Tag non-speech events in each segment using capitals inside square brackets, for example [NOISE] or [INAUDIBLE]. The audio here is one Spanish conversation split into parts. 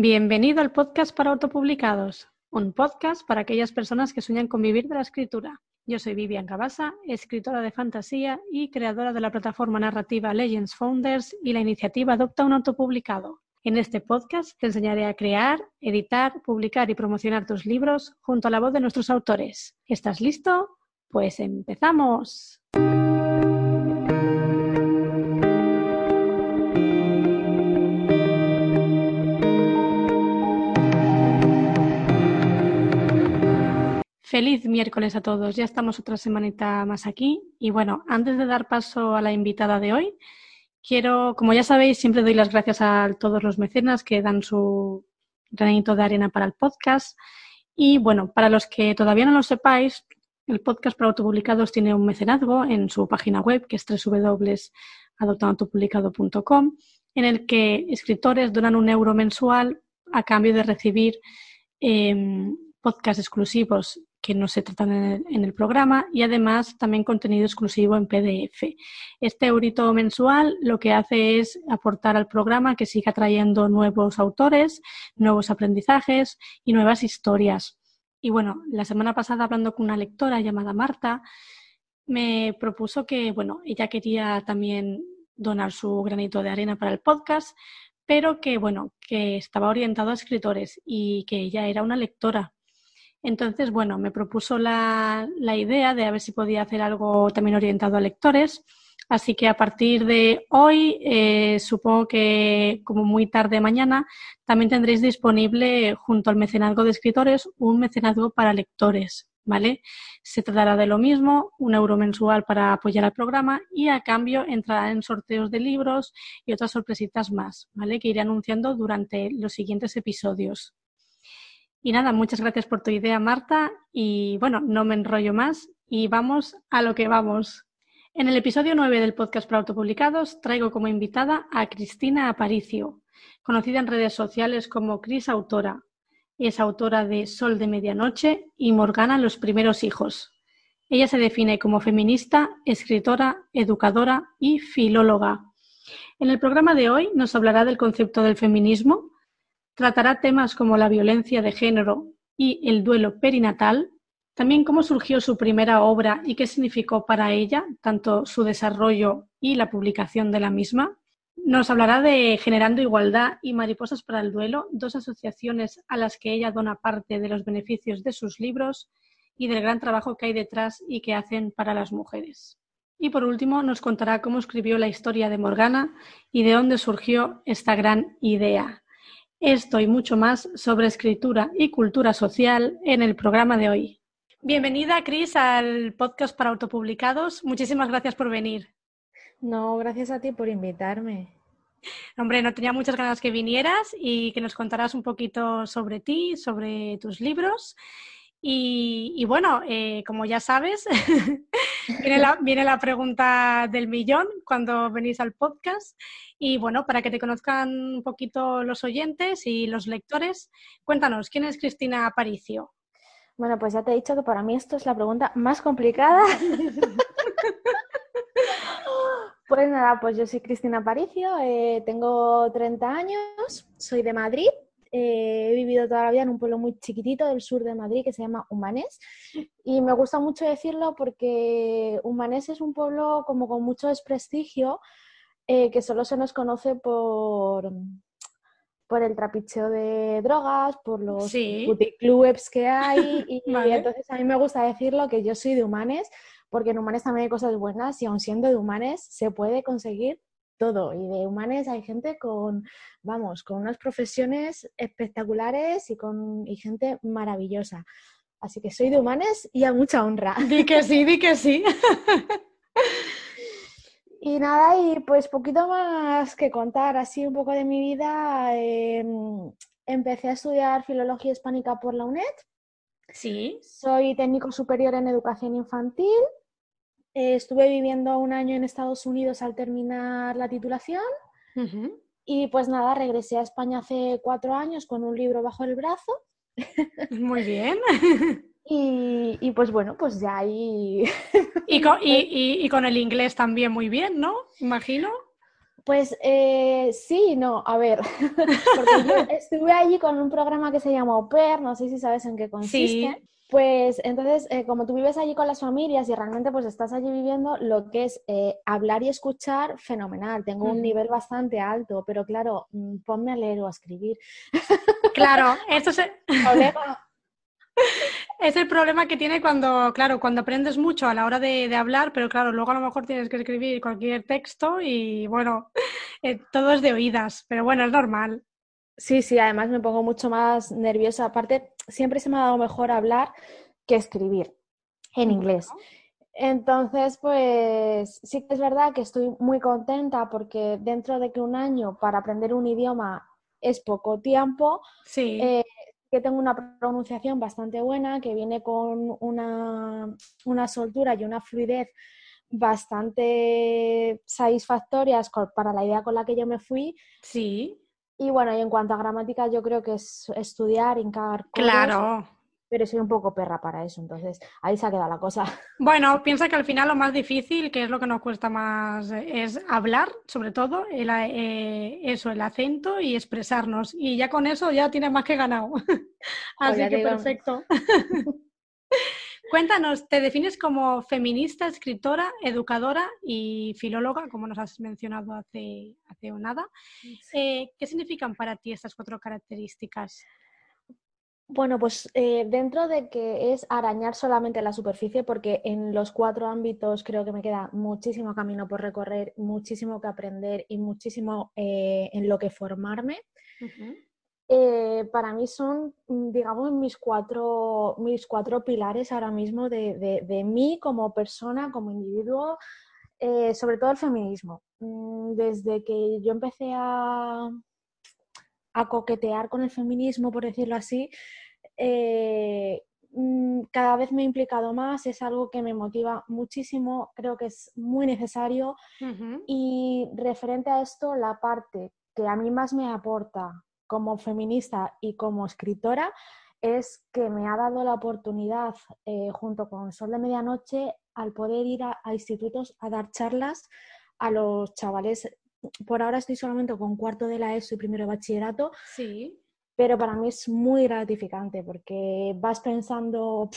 Bienvenido al podcast para autopublicados, un podcast para aquellas personas que sueñan con vivir de la escritura. Yo soy Vivian Cabasa, escritora de fantasía y creadora de la plataforma narrativa Legends Founders y la iniciativa Adopta un autopublicado. En este podcast te enseñaré a crear, editar, publicar y promocionar tus libros junto a la voz de nuestros autores. ¿Estás listo? Pues empezamos. Feliz miércoles a todos. Ya estamos otra semanita más aquí. Y bueno, antes de dar paso a la invitada de hoy, quiero, como ya sabéis, siempre doy las gracias a todos los mecenas que dan su granito de arena para el podcast. Y bueno, para los que todavía no lo sepáis, el podcast para autopublicados tiene un mecenazgo en su página web, que es www.adoptaautopublicado.com, en el que escritores donan un euro mensual a cambio de recibir eh, podcasts exclusivos que no se tratan en el, programa y además también contenido exclusivo en PDF. Este eurito mensual lo que hace es aportar al programa que siga trayendo nuevos autores, nuevos aprendizajes y nuevas historias. Y bueno, la semana pasada hablando con una lectora llamada Marta, me propuso que, bueno, ella quería también donar su granito de arena para el podcast, pero que, bueno, que estaba orientado a escritores y que ella era una lectora entonces, bueno, me propuso la, idea de a ver si podía hacer algo también orientado a lectores. Así que a partir de hoy, eh, supongo que como muy tarde mañana, también tendréis disponible junto al mecenazgo de escritores un mecenazgo para lectores, ¿vale? Se tratará de lo mismo, un euro mensual para apoyar al programa y a cambio entrará en sorteos de libros y otras sorpresitas más, ¿vale? Que iré anunciando durante los siguientes episodios. Y nada, muchas gracias por tu idea, Marta. Y bueno, no me enrollo más y vamos a lo que vamos. En el episodio 9 del podcast para autopublicados traigo como invitada a Cristina Aparicio, conocida en redes sociales como Cris Autora. Es autora de Sol de Medianoche y Morgana Los Primeros Hijos. Ella se define como feminista, escritora, educadora y filóloga. En el programa de hoy nos hablará del concepto del feminismo, Tratará temas como la violencia de género y el duelo perinatal, también cómo surgió su primera obra y qué significó para ella, tanto su desarrollo y la publicación de la misma. Nos hablará de Generando Igualdad y Mariposas para el Duelo, dos asociaciones a las que ella dona parte de los beneficios de sus libros y del gran trabajo que hay detrás y que hacen para las mujeres. Y por último nos contará cómo escribió la historia de Morgana y de dónde surgió esta gran idea. Esto y mucho más sobre escritura y cultura social en el programa de hoy. Bienvenida, Cris, al podcast para autopublicados. Muchísimas gracias por venir. No, gracias a ti por invitarme. Hombre, no tenía muchas ganas que vinieras y que nos contaras un poquito sobre ti, sobre tus libros. Y, bueno, eh, como ya sabes, [LAUGHS] viene, [LAUGHS] la, viene la pregunta del millón cuando venís al podcast. Y bueno, para que te conozcan un poquito los oyentes y los lectores, cuéntanos, ¿quién es Cristina Aparicio? Bueno, pues ya te he dicho que para mí esto es la pregunta más complicada. [LAUGHS] pues nada, pues yo soy Cristina Aparicio, eh, tengo 30 años, soy de Madrid, eh, he vivido toda la vida en un pueblo muy chiquitito del sur de Madrid que se llama Humanés y me gusta mucho decirlo porque Humanés es un pueblo como con mucho desprestigio eh, que solo se nos conoce por, por el trapicheo de drogas, por los sí. clubs que hay. [LAUGHS] Y, entonces a mí me gusta decirlo que yo soy de humanes, porque en humanes también hay cosas buenas y aun siendo de humanes se puede conseguir todo. Y de humanes hay gente con, vamos, con unas profesiones espectaculares y con y gente maravillosa. Así que soy de humanes y a mucha honra. Di que sí, di que sí. [LAUGHS] Y nada, y pues poquito más que contar, así un poco de mi vida. Em, empecé a estudiar filología hispánica por la UNED. Sí. Soy técnico superior en educación infantil. Estuve viviendo un año en Estados Unidos al terminar la titulación. Y pues nada, regresé a España hace cuatro años con un libro bajo el brazo. [LAUGHS] Muy bien. Y, pues bueno, pues ya ahí... Y [LAUGHS] con, y, con, el inglés también muy bien, ¿no? Imagino. Pues eh, sí, no, a ver, [LAUGHS] porque yo estuve allí con un programa que se llama Au no sé si sabes en qué consiste. Pues entonces, eh, como tú vives allí con las familias y realmente pues estás allí viviendo, lo que es eh, hablar y escuchar, fenomenal. Tengo un nivel bastante alto, pero claro, mm, ponme a leer o a escribir. Claro, [LAUGHS] esto es... [LAUGHS] Es el problema que tiene cuando, claro, cuando aprendes mucho a la hora de, hablar, pero claro, luego a lo mejor tienes que escribir cualquier texto y bueno, [LAUGHS] eh, todo es de oídas, pero bueno, es normal. Sí, sí, además me pongo mucho más nerviosa. Aparte, siempre se me ha dado mejor hablar que escribir en inglés. Entonces, pues sí que es verdad que estoy muy contenta porque dentro de que un año para aprender un idioma es poco tiempo, sí. Eh, que tengo una pronunciación bastante buena, que viene con una, una soltura y una fluidez bastante satisfactorias para la idea con la que yo me fui. Sí. Y bueno, y en cuanto a gramática, yo creo que es estudiar, hincar. Claro pero soy un poco perra para eso, entonces ahí se ha quedado la cosa. [LAUGHS] Bueno, piensa que al final lo más difícil, que es lo que nos cuesta más, es hablar, sobre todo, el, eh, eso, el acento y expresarnos. Y ya con eso ya tienes más que ganado. [LAUGHS] Así que perfecto. [LAUGHS] Cuéntanos, ¿te defines como feminista, escritora, educadora y filóloga, como nos has mencionado hace, hace nada? Eh, ¿Qué significan para ti estas cuatro características? Bueno, pues eh, dentro de que es arañar solamente la superficie, porque en los cuatro ámbitos creo que me queda muchísimo camino por recorrer, muchísimo que aprender y muchísimo eh, en lo que formarme. Eh, para mí son, digamos, mis cuatro, mis cuatro pilares ahora mismo de, de mí como persona, como individuo, sobre todo el feminismo. Mm, desde que yo empecé a, a coquetear con el feminismo, por decirlo así, eh, mm, cada vez me he implicado más, es algo que me motiva muchísimo, creo que es muy necesario y referente a esto, la parte que a mí más me aporta como feminista y como escritora es que me ha dado la oportunidad, eh, junto con Sol de Medianoche, al poder ir a, a, institutos a dar charlas a los chavales por ahora estoy solamente con cuarto de la ESO y primero de bachillerato. Sí. Pero para mí es muy gratificante porque vas pensando,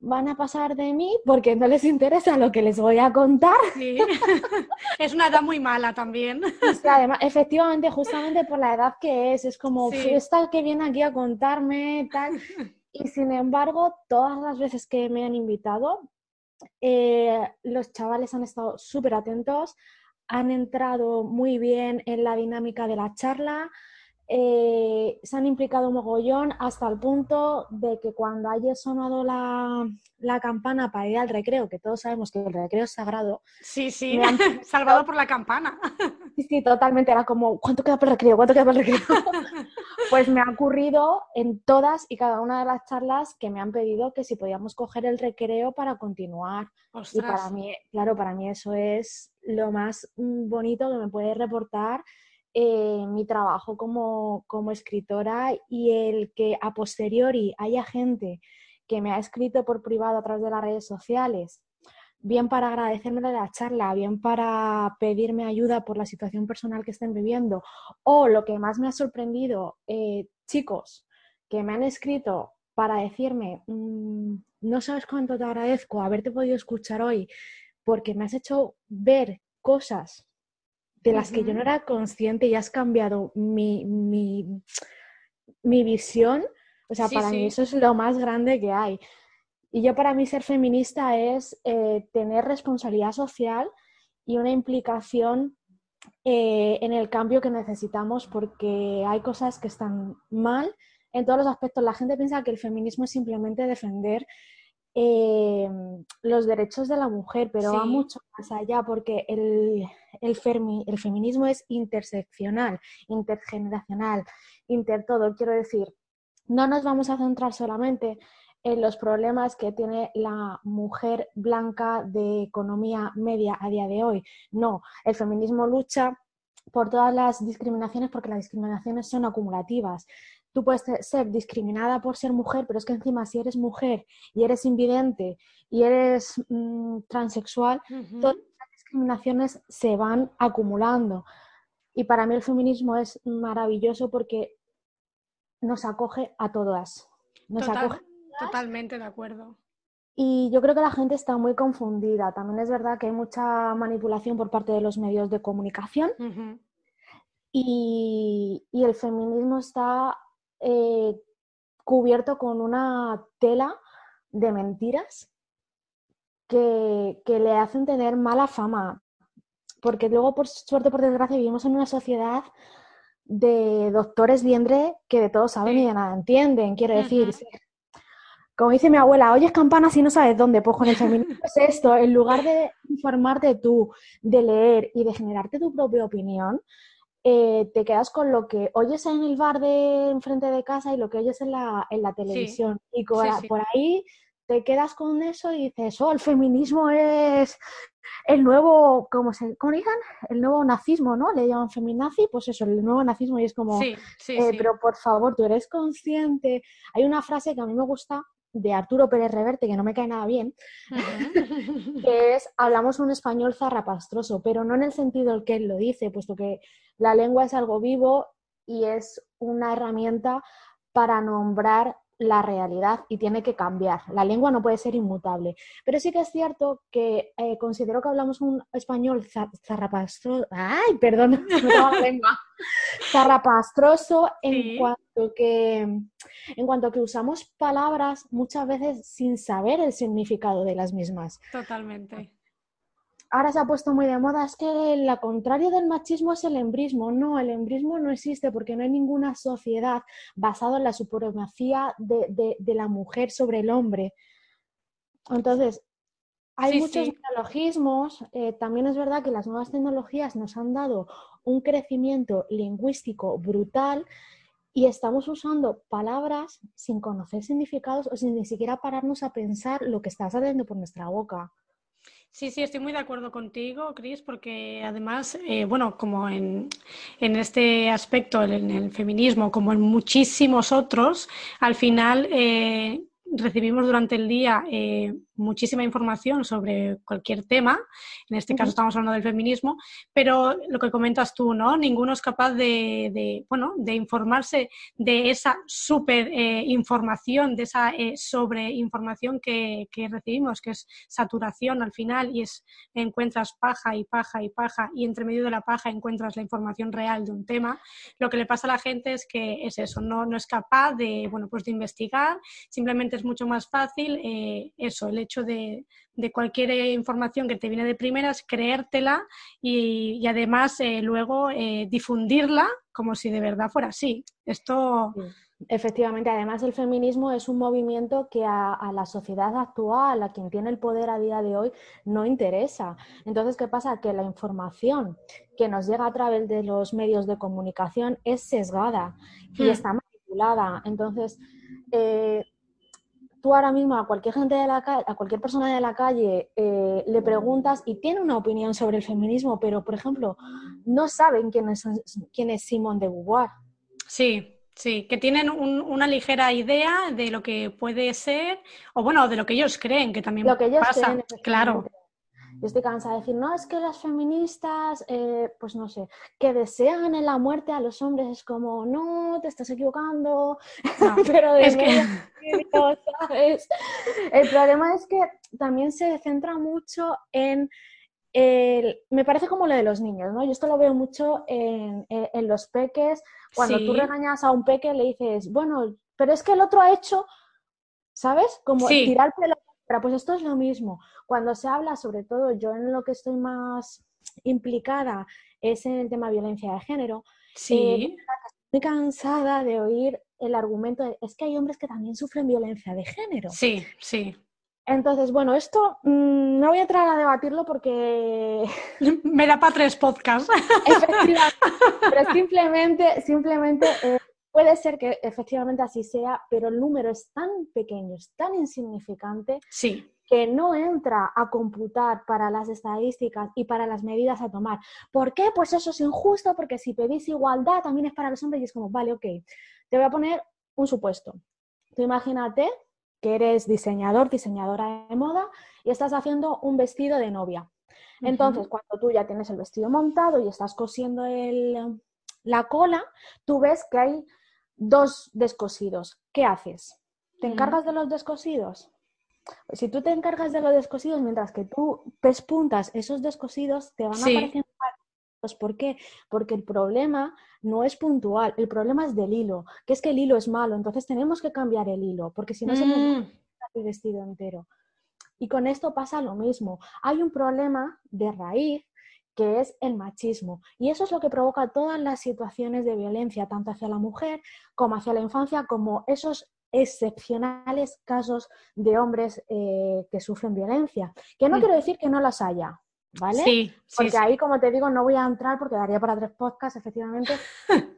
van a pasar de mí porque no les interesa lo que les voy a contar. Sí. [LAUGHS] es una edad muy mala también. además, efectivamente, justamente por la edad que es, es como, sí. esta que viene aquí a contarme, tal. Y sin embargo, todas las veces que me han invitado, eh, los chavales han estado súper atentos, han entrado muy bien en la dinámica de la charla, eh, se han implicado un mogollón hasta el punto de que cuando haya sonado la, campana para ir al recreo, que todos sabemos que el recreo es sagrado. Sí, sí, [LAUGHS] salvado por la campana. Sí, sí, totalmente. Era como, ¿cuánto queda para el recreo? ¿Cuánto queda para el recreo? [LAUGHS] pues me ha ocurrido en todas y cada una de las charlas que me han pedido que si podíamos coger el recreo para continuar. Y para mí, claro, para mí eso es lo más mm, bonito que me puede reportar eh, mi trabajo como, como, escritora y el que a posteriori haya gente que me ha escrito por privado a través de las redes sociales, bien para agradecerme la charla, bien para pedirme ayuda por la situación personal que estén viviendo, o lo que más me ha sorprendido, eh, chicos que me han escrito para decirme, mm, no sabes cuánto te agradezco haberte podido escuchar hoy, porque me has hecho ver cosas de las que yo no era consciente y has cambiado mi, mi, visión. O sea, para mí eso es lo más grande que hay. Y yo para mí ser feminista es eh, tener responsabilidad social y una implicación eh, en el cambio que necesitamos porque hay cosas que están mal en todos los aspectos. La gente piensa que el feminismo es simplemente defender eh, los derechos de la mujer, pero va mucho más allá porque el, el, el, feminismo es interseccional, intergeneracional, inter todo. Quiero decir, no nos vamos a centrar solamente en los problemas que tiene la mujer blanca de economía media a día de hoy. No, el feminismo lucha por todas las discriminaciones porque las discriminaciones son acumulativas tú puedes ser discriminada por ser mujer, pero es que encima si eres mujer y eres invidente y eres mm, transexual, discriminaciones se van acumulando. Y para mí el feminismo es maravilloso porque nos acoge a todas. Nos acoge Totalmente de acuerdo. Y yo creo que la gente está muy confundida. También es verdad que hay mucha manipulación por parte de los medios de comunicación. y, el feminismo está eh, cubierto con una tela de mentiras que, que, le hacen tener mala fama. Porque luego, por suerte, por desgracia, vivimos en una sociedad de doctores liendre que de todo saben y de nada entienden. Quiero decir, como dice mi abuela, oyes campanas y no sabes dónde. Pues con el feminismo es esto, en lugar de informarte tú, de leer y de generarte tu propia opinión, eh, te quedas con lo que oyes en el bar de enfrente de casa y lo que oyes en la, en la televisión. Y por, ahí te quedas con eso y dices, oh, el feminismo es el nuevo, ¿cómo, se, ¿cómo dicen? El nuevo nazismo, ¿no? Le llaman feminazi, pues eso, el nuevo nazismo y es como, eh, pero por favor, tú eres consciente. Hay una frase que a mí me gusta de Arturo Pérez Reverte, que no me cae nada bien, [LAUGHS] que es hablamos un español zarrapastroso, pero no en el sentido en que él lo dice, puesto que la lengua es algo vivo y es una herramienta para nombrar la realidad y tiene que cambiar. La lengua no puede ser inmutable. Pero sí que es cierto que eh, considero que hablamos un español zarrapastroso. ¡Ay, perdón! [LAUGHS] la lengua. [LAUGHS] Zarrapastroso en cuanto que en cuanto que usamos palabras muchas veces sin saber el significado de las mismas. Totalmente ahora se ha puesto muy de moda, es que la contrario del machismo es el embrismo. No, el embrismo no existe porque no hay ninguna sociedad basada en la supremacía de, la mujer sobre el hombre. Entonces, hay muchos neologismos. Eh, también es verdad que las nuevas tecnologías nos han dado un crecimiento lingüístico brutal y estamos usando palabras sin conocer significados o sin ni siquiera pararnos a pensar lo que está saliendo por nuestra boca. Sí, sí, estoy muy de acuerdo contigo, Cris, porque además, eh, bueno, como en, en, este aspecto, en el feminismo, como en muchísimos otros, al final eh, recibimos durante el día eh, muchísima información sobre cualquier tema, en este caso estamos hablando del feminismo, pero lo que comentas tú, ¿no? Ninguno es capaz de, bueno, de informarse de esa super eh, información, de esa eh, sobreinformación que, que, recibimos, que es saturación al final y es encuentras paja y paja y paja y entre medio de la paja encuentras la información real de un tema. Lo que le pasa a la gente es que es eso, no, no es capaz de, bueno, pues de investigar, simplemente es mucho más fácil eh, eso, el hecho de, cualquier información que te viene de primeras, creértela y, además eh, luego eh, difundirla como si de verdad fuera así. Esto. Efectivamente, además el feminismo es un movimiento que a, la sociedad actual, a quien tiene el poder a día de hoy, no interesa. Entonces, ¿qué pasa? Que la información que nos llega a través de los medios de comunicación es sesgada y hmm. está manipulada. Entonces, eh, tú ahora mismo a cualquier gente de la a cualquier persona de la calle eh, le preguntas y tiene una opinión sobre el feminismo, pero por ejemplo, no saben quién es, quién es Simone de Beauvoir. Sí, Sí, que tienen una ligera idea de lo que puede ser, o bueno, de lo que ellos creen, que también lo que ellos pasa. claro. Yo estoy cansada de decir, no, es que las feministas, eh, pues no sé, que desean en la muerte a los hombres, es como, no, te estás equivocando, [LAUGHS] pero de es que... [LAUGHS] ¿sabes? El problema es que también se centra mucho en el, me parece como lo de los niños, ¿no? Yo esto lo veo mucho en, en, los peques. Cuando tú regañas a un peque, le dices, bueno, pero es que el otro ha hecho, ¿sabes? Como sí. tirar pelo pero pues esto es lo mismo. Cuando se habla, sobre todo yo en lo que estoy más implicada es en el tema de violencia de género. Sí. Eh, estoy cansada de oír el argumento de, es que hay hombres que también sufren violencia de género. Sí, sí. Entonces, bueno, esto mm, no voy a entrar a debatirlo porque... [LAUGHS] Me da para tres podcasts. Efectivamente, pero simplemente, simplemente eh, Puede ser que efectivamente así sea, pero el número es tan pequeño, es tan insignificante sí. que no entra a computar para las estadísticas y para las medidas a tomar. ¿Por qué? Pues eso es injusto, porque si pedís igualdad también es para los hombres y es como, vale, ok, te voy a poner un supuesto. Tú imagínate que eres diseñador, diseñadora de moda y estás haciendo un vestido de novia. Entonces, cuando tú ya tienes el vestido montado y estás cosiendo el, la cola, tú ves que hay dos descosidos. ¿Qué haces? ¿Te encargas de los descosidos? Si tú te encargas de los descosidos, mientras que tú pespuntas esos descosidos, te van a aparecer ¿Por qué? Porque el problema no es puntual, el problema es del hilo, que es que el hilo es malo, entonces tenemos que cambiar el hilo, porque si no se nos mm. el vestido entero. Y con esto pasa lo mismo. Hay un problema de raíz que es el machismo. Y eso es lo que provoca todas las situaciones de violencia, tanto hacia la mujer como hacia la infancia, como esos excepcionales casos de hombres eh, que sufren violencia. Que no quiero decir que no las haya, ¿vale? Sí, porque ahí, como te digo, no voy a entrar porque daría para tres podcasts, efectivamente. [LAUGHS]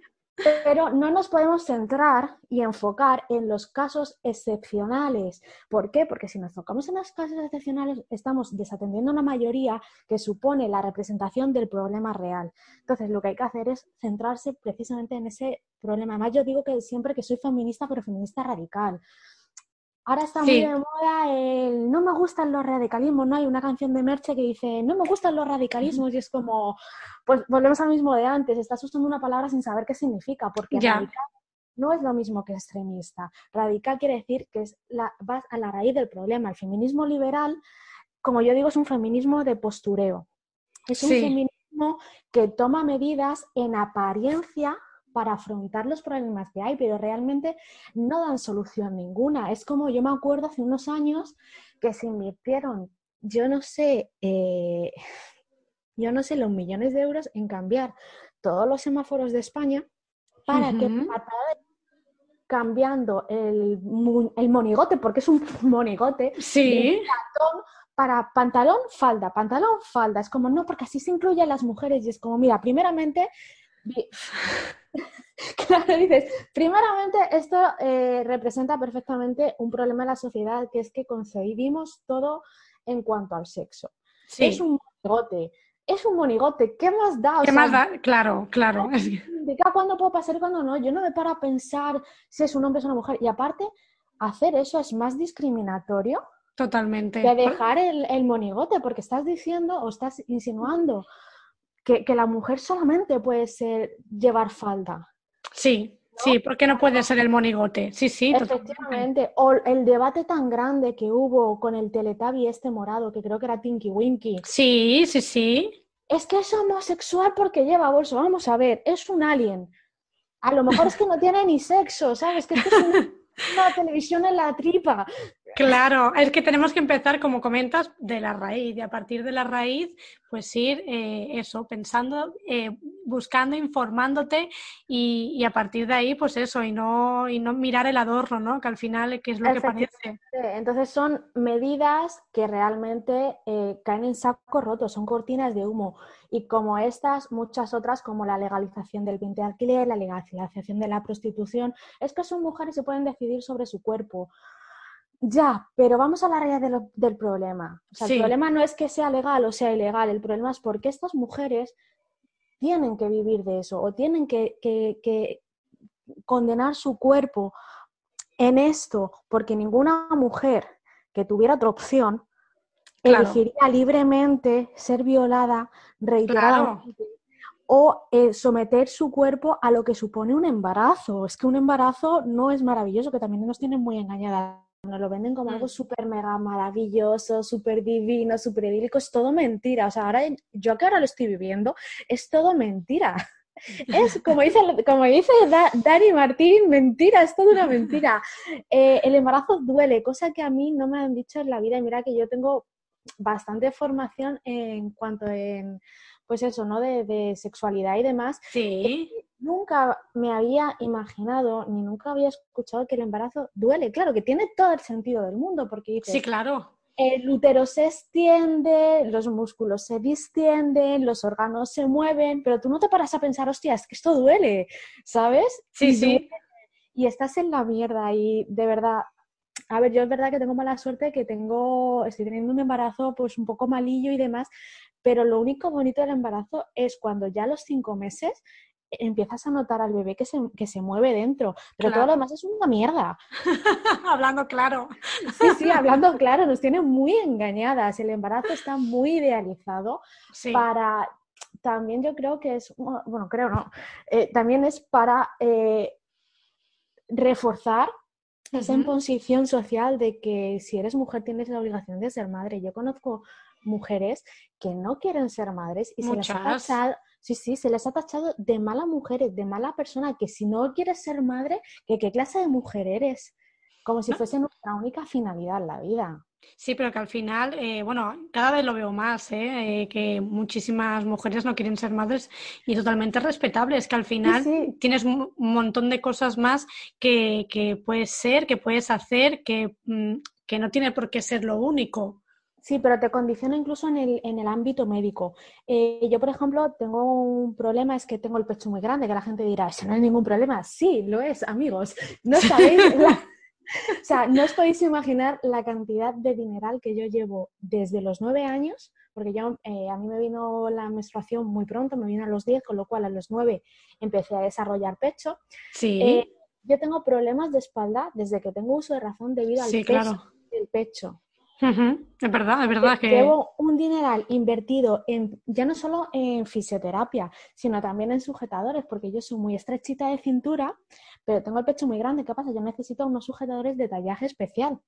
Pero no nos podemos centrar y enfocar en los casos excepcionales. ¿Por qué? Porque si nos enfocamos en los casos excepcionales, estamos desatendiendo la mayoría que supone la representación del problema real. Entonces, lo que hay que hacer es centrarse precisamente en ese problema. Además, yo digo que siempre que soy feminista, pero feminista radical. Ahora está muy de moda el no me gustan los radicalismos, ¿no? Hay una canción de Merche que dice no me gustan los radicalismos y es como, pues volvemos al mismo de antes, estás usando una palabra sin saber qué significa, porque radical no es lo mismo que extremista. Radical quiere decir que es la, vas a la raíz del problema. El feminismo liberal, como yo digo, es un feminismo de postureo. Es un feminismo que toma medidas en apariencia para afrontar los problemas que hay, pero realmente no dan solución ninguna. Es como yo me acuerdo hace unos años que se invirtieron, yo no sé, eh, [LAUGHS] yo no sé, los millones de euros en cambiar todos los semáforos de España para que cambiando el, el, monigote, porque es un [LAUGHS] monigote, sí. para pantalón, falda, pantalón, falda. Es como, no, porque así se incluye a las mujeres y es como, mira, primeramente [LAUGHS] Claro, dices, primeramente esto eh, representa perfectamente un problema de la sociedad, que es que concebimos todo en cuanto al sexo. Es un monigote, es un monigote, ¿qué más da? ¿Qué más da? Claro, claro. cuándo puedo pasar y cuándo no. Yo no me paro a pensar si es un hombre o es una mujer. Y aparte, hacer eso es más discriminatorio. Totalmente. Que dejar el, el monigote, porque estás diciendo o estás insinuando que, la mujer solamente puede ser llevar falda. Sí, sí, porque no puede ser el monigote. Sí, sí, Efectivamente. O el debate tan grande que hubo con el teletabi este morado, que creo que era Tinky Winky. Sí, sí, sí. Es que es homosexual porque lleva bolso. Vamos a ver, es un alien. A lo mejor es que no tiene ni sexo, ¿sabes? Que es, que es una [LAUGHS] televisión en la tripa. Claro, es que tenemos que empezar, como comentas, de la raíz y a partir de la raíz, pues ir eh, eso, pensando, eh, buscando, informándote y, a partir de ahí, pues eso, y no, y no mirar el adorno, ¿no? Que al final, que es lo que parece. Entonces son medidas que realmente eh, caen en saco roto, son cortinas de humo. Y como estas, muchas otras, como la legalización del bien de alquiler, la legalización de la prostitución, es que son mujeres y se pueden decidir sobre su cuerpo. Ya, pero vamos a la raíz del problema. O sea, el problema no es que sea legal o sea ilegal, el problema es porque estas mujeres tienen que vivir de eso o tienen que, condenar su cuerpo en esto, porque ninguna mujer que tuviera otra opción elegiría libremente ser violada reiteradamente o eh, someter su cuerpo a lo que supone un embarazo. Es que un embarazo no es maravilloso, que también nos tienen muy engañadas nos lo venden como algo mm. súper mega maravilloso, súper divino, súper idílico, es todo mentira. O sea, ahora yo que ahora lo estoy viviendo, es todo mentira. [LAUGHS] Es como dice, como dice Dani Martín, mentira, es toda una mentira. Eh, el embarazo duele, cosa que a mí no me han dicho en la vida. Y mira que yo tengo bastante formación en cuanto en, pues eso, ¿no? De, de sexualidad y demás. Sí nunca me había imaginado ni nunca había escuchado que el embarazo duele. Claro, que tiene todo el sentido del mundo, porque dices, sí, claro. El útero se extiende, los músculos se distienden, los órganos se mueven, pero tú no te paras a pensar, hostia, es que esto duele, ¿sabes? Sí, sí. Y estás en la mierda y de verdad, a ver, yo es verdad que tengo mala suerte, que tengo, estoy teniendo un embarazo pues un poco malillo y demás, pero lo único bonito del embarazo es cuando ya a los cinco meses empiezas a notar al bebé que se, que se mueve dentro, pero todo lo demás es una mierda. [LAUGHS] hablando claro. sí, sí, hablando claro, nos tiene muy engañadas. El embarazo está muy idealizado para... También yo creo que es, bueno, creo no, eh, también es para eh, reforzar esa imposición social de que si eres mujer tienes la obligación de ser madre. Yo conozco mujeres que no quieren ser madres y se les ha tachado, sí, sí, se les ha tachado de mala mujeres, de mala persona, que si no quieres ser madre, que qué clase de mujer eres, como si fuese nuestra única finalidad en la vida. Sí, pero que al final, eh, bueno, cada vez lo veo más, ¿eh? ¿eh? que muchísimas mujeres no quieren ser madres y totalmente respetable. Es que al final tienes un montón de cosas más que, que puedes ser, que puedes hacer, que, mm, que no tiene por qué ser lo único. Sí, pero te condiciona incluso en el, en el ámbito médico. Eh, yo, por ejemplo, tengo un problema, es que tengo el pecho muy grande, que la gente dirá, eso no es ningún problema. Sí, lo es, amigos. No sabéis, [LAUGHS] o sea, no os podéis imaginar la cantidad de dineral que yo llevo desde los nueve años, porque yo, eh, a mí me vino la menstruación muy pronto, me vino a los diez, con lo cual a los nueve empecé a desarrollar pecho. Sí. Eh, yo tengo problemas de espalda desde que tengo uso de razón debido al peso del pecho. Es verdad, es verdad que... Llevo un dineral invertido en, ya no solo en fisioterapia, sino también en sujetadores, porque yo soy muy estrechita de cintura, pero tengo el pecho muy grande. ¿Qué pasa? Yo necesito unos sujetadores de tallaje especial.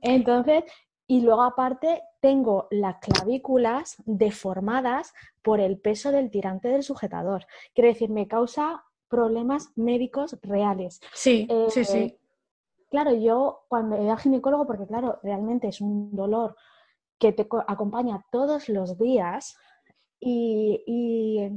Entonces, y luego aparte tengo las clavículas deformadas por el peso del tirante del sujetador. Quiere decir, me causa problemas médicos reales. Sí, sí, sí eh, Claro, yo cuando he ido al ginecólogo, porque claro, realmente es un dolor que te acompaña todos los días y,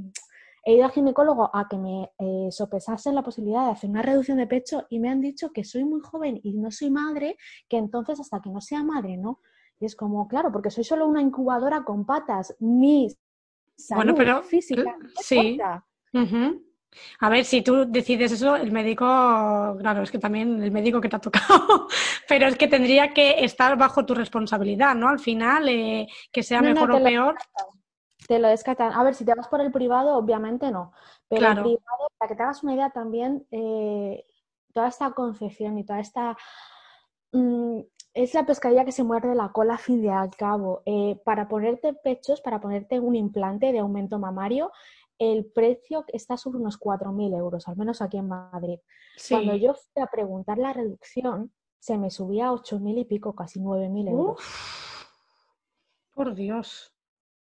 he ido al ginecólogo a que me eh, sopesasen la posibilidad de hacer una reducción de pecho y me han dicho que soy muy joven y no soy madre, que entonces hasta que no sea madre, ¿no? Y es como, claro, porque soy solo una incubadora con patas, mi salud pero, física. Sí. A ver, si tú decides eso, el médico, claro, es que también el médico que te ha tocado, [LAUGHS] pero es que tendría que estar bajo tu responsabilidad, ¿no? Al final, eh, que sea mejor o peor. te lo descartan. A ver, si te vas por el privado, obviamente no. Pero el privado, para que te hagas una idea también, eh, toda esta concepción y toda esta... Mm, es la pescadilla que se muerde la cola a fin de al cabo. Eh, para ponerte pechos, para ponerte un implante de aumento mamario, el precio está sobre unos 4.000 euros, al menos aquí en Madrid. Cuando yo fui a preguntar la reducción, se me subía a 8.000 y pico, casi 9.000 euros. por Dios.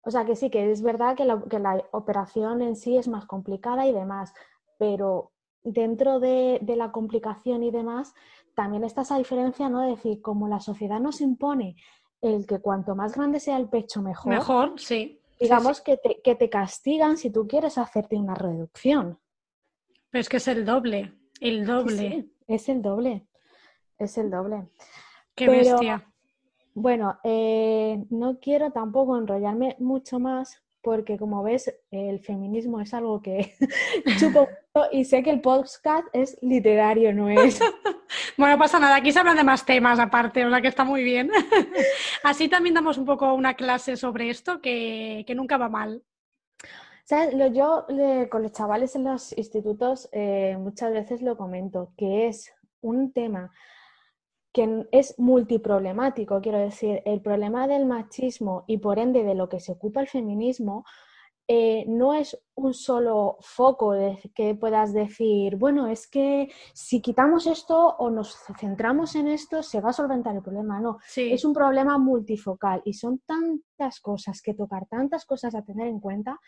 O sea que sí, que es verdad que la, que la, operación en sí es más complicada y demás, pero dentro de, de, la complicación y demás, también está esa diferencia, ¿no? De decir, como la sociedad nos impone el que cuanto más grande sea el pecho, mejor. Mejor, sí digamos Que, te, que te castigan si tú quieres hacerte una reducción. Pero es que es el doble, el doble. es el doble, es el doble. Qué bestia. Bueno, eh, no quiero tampoco enrollarme mucho más porque como ves, el feminismo es algo que [LAUGHS] chupo y sé que el podcast es literario, no es. [LAUGHS] bueno, pasa nada, aquí se hablan de más temas aparte, o sea que está muy bien. [LAUGHS] Así también damos un poco una clase sobre esto que, nunca va mal. ¿Sabes? Yo con los chavales en los institutos eh, muchas veces lo comento, que es un tema que es multiproblemático, quiero decir, el problema del machismo y por ende de lo que se ocupa el feminismo eh, no es un solo foco de que puedas decir, bueno, es que si quitamos esto o nos centramos en esto, se va a solventar el problema. No, es un problema multifocal y son tantas cosas que tocar, tantas cosas a tener en cuenta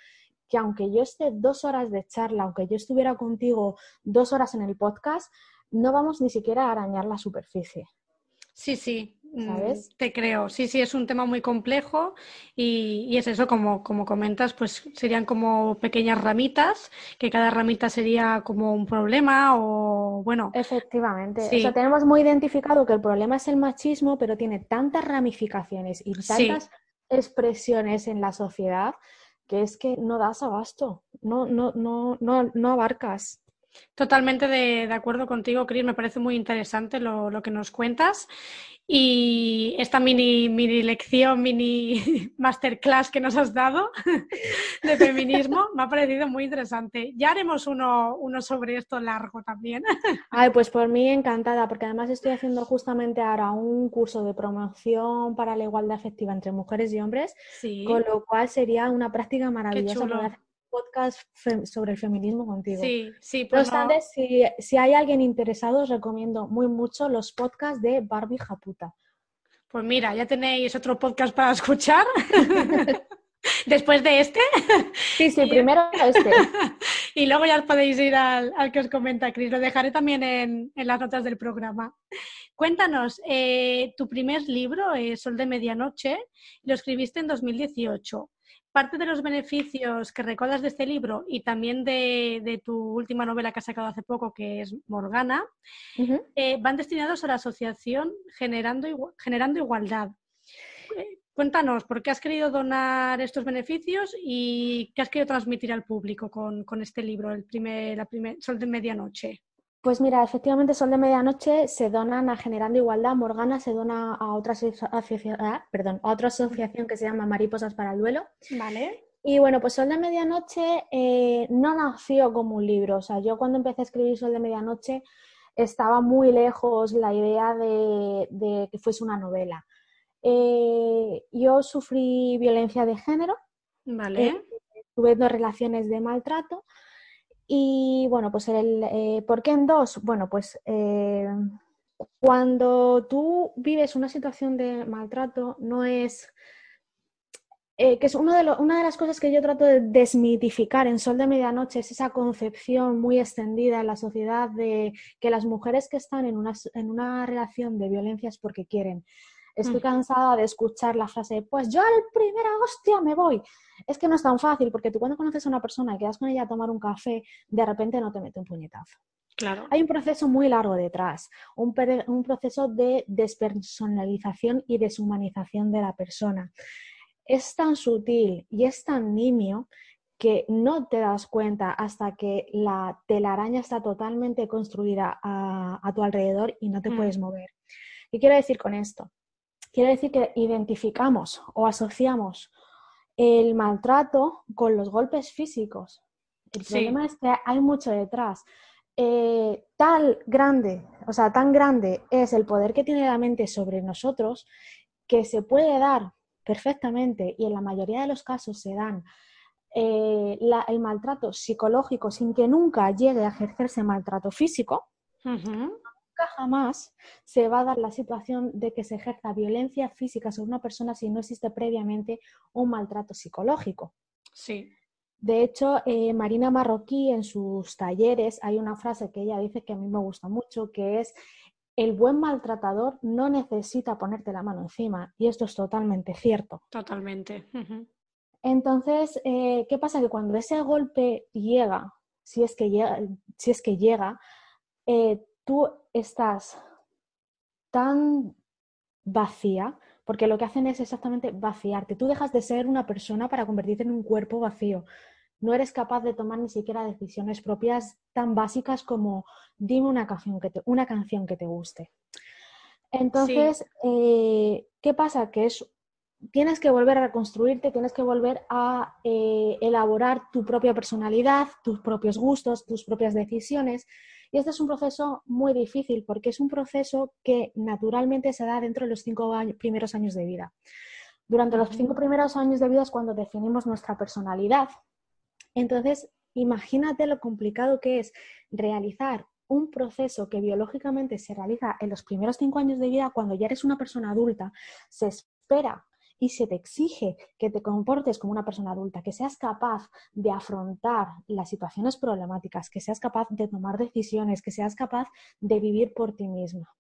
que aunque yo esté dos horas de charla, aunque yo estuviera contigo dos horas en el podcast, no vamos ni siquiera a arañar la superficie. Sí, sí, mm, ¿sabes? Te creo. Sí, sí, es un tema muy complejo y, es eso, como, como comentas, pues serían como pequeñas ramitas, que cada ramita sería como un problema o bueno. Efectivamente. O sea, tenemos muy identificado que el problema es el machismo, pero tiene tantas ramificaciones y tantas expresiones en la sociedad que es que no das abasto, no, no, no, no, no abarcas. Totalmente de, acuerdo contigo, Cris. Me parece muy interesante lo, lo, que nos cuentas. Y esta mini, mini lección, mini [LAUGHS] masterclass que nos has dado [LAUGHS] de feminismo me ha parecido muy interesante. Ya haremos uno, uno sobre esto largo también. [LAUGHS] Ay, pues por mí encantada, porque además estoy haciendo justamente ahora un curso de promoción para la igualdad efectiva entre mujeres y hombres, con lo cual sería una práctica maravillosa podcast sobre el feminismo contigo. Sí, sí. Pues no si, si, hay alguien interesado, os recomiendo muy mucho los podcasts de Barbie Japuta. Pues mira, ya tenéis otro podcast para escuchar. [LAUGHS] Después de este. Sí, sí, primero este. [LAUGHS] y luego ya podéis ir al, que os comenta Cris. Lo dejaré también en, las notas del programa. Cuéntanos, eh, tu primer libro, es Sol de Medianoche, lo escribiste en 2018 parte de los beneficios que recuerdas de este libro y también de, tu última novela que has sacado hace poco, que es Morgana, eh, van destinados a la asociación Generando, Generando Igualdad. Cuéntanos, ¿por qué has querido donar estos beneficios y qué has querido transmitir al público con, este libro, el primer, la primer, Sol de Medianoche? Pues mira, efectivamente Sol de Medianoche se donan a Generando Igualdad, Morgana se dona a otra, asociación, ah, perdón, a otra asociación que se llama Mariposas para el Duelo. Vale. Y bueno, pues Sol de Medianoche eh, no nació como un libro. O sea, yo cuando empecé a escribir Sol de Medianoche estaba muy lejos la idea de, que fuese una novela. Eh, yo sufrí violencia de género. Vale. Eh, tuve dos relaciones de maltrato y bueno, pues el eh, ¿por qué en dos? Bueno, pues eh, cuando tú vives una situación de maltrato, no es que es uno de una de las cosas que yo trato de desmitificar en Sol de Medianoche, es esa concepción muy extendida en la sociedad de que las mujeres que están en una, en una relación de violencia es porque quieren. Estoy mm. cansada de escuchar la frase, pues yo al primera hostia me voy. Es que no es tan fácil, porque tú cuando conoces a una persona y quedas con ella a tomar un café, de repente no te mete un puñetazo. Claro. Hay un proceso muy largo detrás, un, un proceso de despersonalización y deshumanización de la persona. Es tan sutil y es tan nimio que no te das cuenta hasta que la telaraña está totalmente construida a, tu alrededor y no te mm. puedes mover. ¿Qué quiero decir con esto? Quiere decir que identificamos o asociamos el maltrato con los golpes físicos. El problema es que hay mucho detrás. Eh, tal grande, o sea, tan grande es el poder que tiene la mente sobre nosotros que se puede dar perfectamente y en la mayoría de los casos se dan eh, el maltrato psicológico sin que nunca llegue a ejercerse maltrato físico jamás se va a dar la situación de que se ejerza violencia física sobre una persona si no existe previamente un maltrato psicológico. Sí. De hecho, eh, Marina Marroquí en sus talleres hay una frase que ella dice que a mí me gusta mucho, que es el buen maltratador no necesita ponerte la mano encima. Y esto es totalmente cierto. Totalmente. Entonces, eh, ¿qué pasa? Que cuando ese golpe llega, si es que llega, si es que llega eh, tú estás tan vacía, porque lo que hacen es exactamente vaciarte. Tú dejas de ser una persona para convertirte en un cuerpo vacío. No eres capaz de tomar ni siquiera decisiones propias tan básicas como dime una canción que te, una canción que te guste. Entonces, eh, ¿qué pasa? Que es, tienes que volver a reconstruirte, tienes que volver a eh, elaborar tu propia personalidad, tus propios gustos, tus propias decisiones. Y este es un proceso muy difícil porque es un proceso que naturalmente se da dentro de los cinco primeros años de vida. Durante los cinco primeros años de vida es cuando definimos nuestra personalidad. Entonces, imagínate lo complicado que es realizar un proceso que biológicamente se realiza en los primeros cinco años de vida cuando ya eres una persona adulta. Se espera y se te exige que te comportes como una persona adulta, que seas capaz de afrontar las situaciones problemáticas, que seas capaz de tomar decisiones, que seas capaz de vivir por ti misma.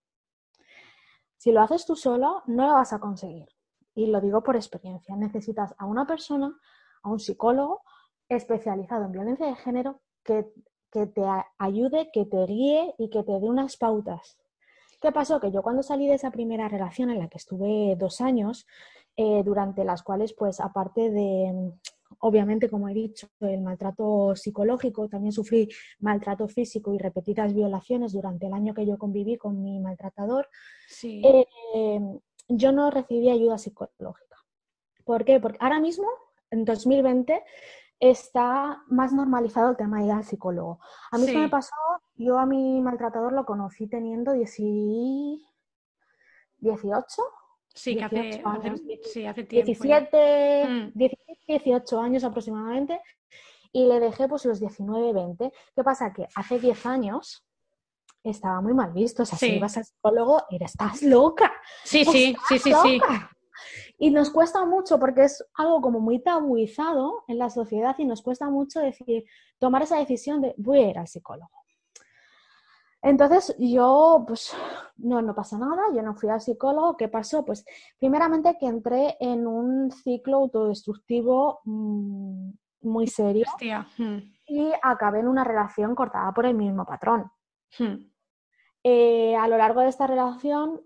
Si lo haces tú solo, no lo vas a conseguir. Y lo digo por experiencia. Necesitas a una persona, a un psicólogo especializado en violencia de género que, que te ayude, que te guíe y que te dé unas pautas. ¿Qué pasó? Que yo cuando salí de esa primera relación en la que estuve dos años, eh, durante las cuales, pues, aparte de, obviamente, como he dicho, el maltrato psicológico, también sufrí maltrato físico y repetidas violaciones durante el año que yo conviví con mi maltratador. Sí. Eh, yo no recibí ayuda psicológica. ¿Por qué? Porque ahora mismo, en 2020, está más normalizado el tema de ir al psicólogo. A mí Sí. se me pasó, yo a mi maltratador lo conocí teniendo 10 18, Sí, que hace, 18 hace- años, sí, hace tiempo. ya. 17, Mm. 17, 18 años aproximadamente, y le dejé pues los 19, 20. ¿Qué pasa? Que hace 10 años estaba muy mal visto, o sea, Sí. si ibas al psicólogo, era, estás loca. Sí, sí, sí, sí, sí. Y nos cuesta mucho porque es algo como muy tabuizado en la sociedad y nos cuesta mucho decir, tomar esa decisión de voy a ir al psicólogo. Entonces yo, pues, no, no pasa nada, yo no fui al psicólogo. ¿Qué pasó? Pues, primeramente que entré en un ciclo autodestructivo mm, muy serio Hostia. Mm, y acabé en una relación cortada por el mismo patrón. mm. Eh, a lo largo de esta relación,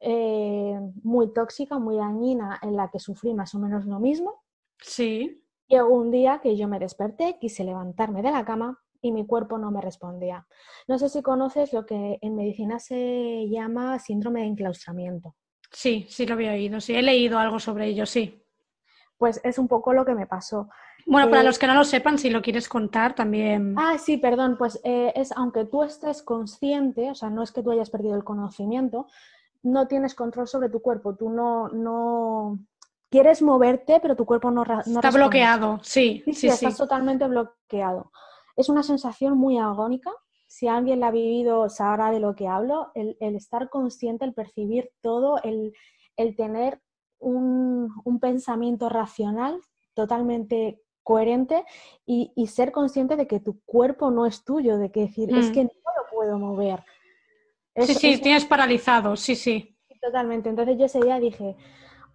eh, muy tóxica, muy dañina, en la que sufrí más o menos lo mismo, Sí. llegó un día que yo me desperté, quise levantarme de la cama y mi cuerpo no me respondía. No sé si conoces lo que en medicina se llama síndrome de enclaustramiento. Sí, sí lo había oído. Sí, he leído algo sobre ello, sí. Pues es un poco lo que me pasó. Bueno, para Eh, los que no lo sepan, si lo quieres contar también. Ah, sí, perdón, pues eh, es aunque tú estés consciente, o sea, no es que tú hayas perdido el conocimiento, no tienes control sobre tu cuerpo, tú no, no quieres moverte, pero tu cuerpo no, no Está responde. bloqueado, sí, Sí, sí, sí, sí. estás totalmente bloqueado. Es una sensación muy agónica. Si alguien la ha vivido, sabrá de lo que hablo. El, el estar consciente, el percibir todo, el, el tener un, un pensamiento racional totalmente coherente y, y ser consciente de que tu cuerpo no es tuyo, de que decir, es Mm. que no lo puedo mover. Sí, Es- sí, es tienes paralizado, sí, sí. totalmente. Entonces yo ese día dije,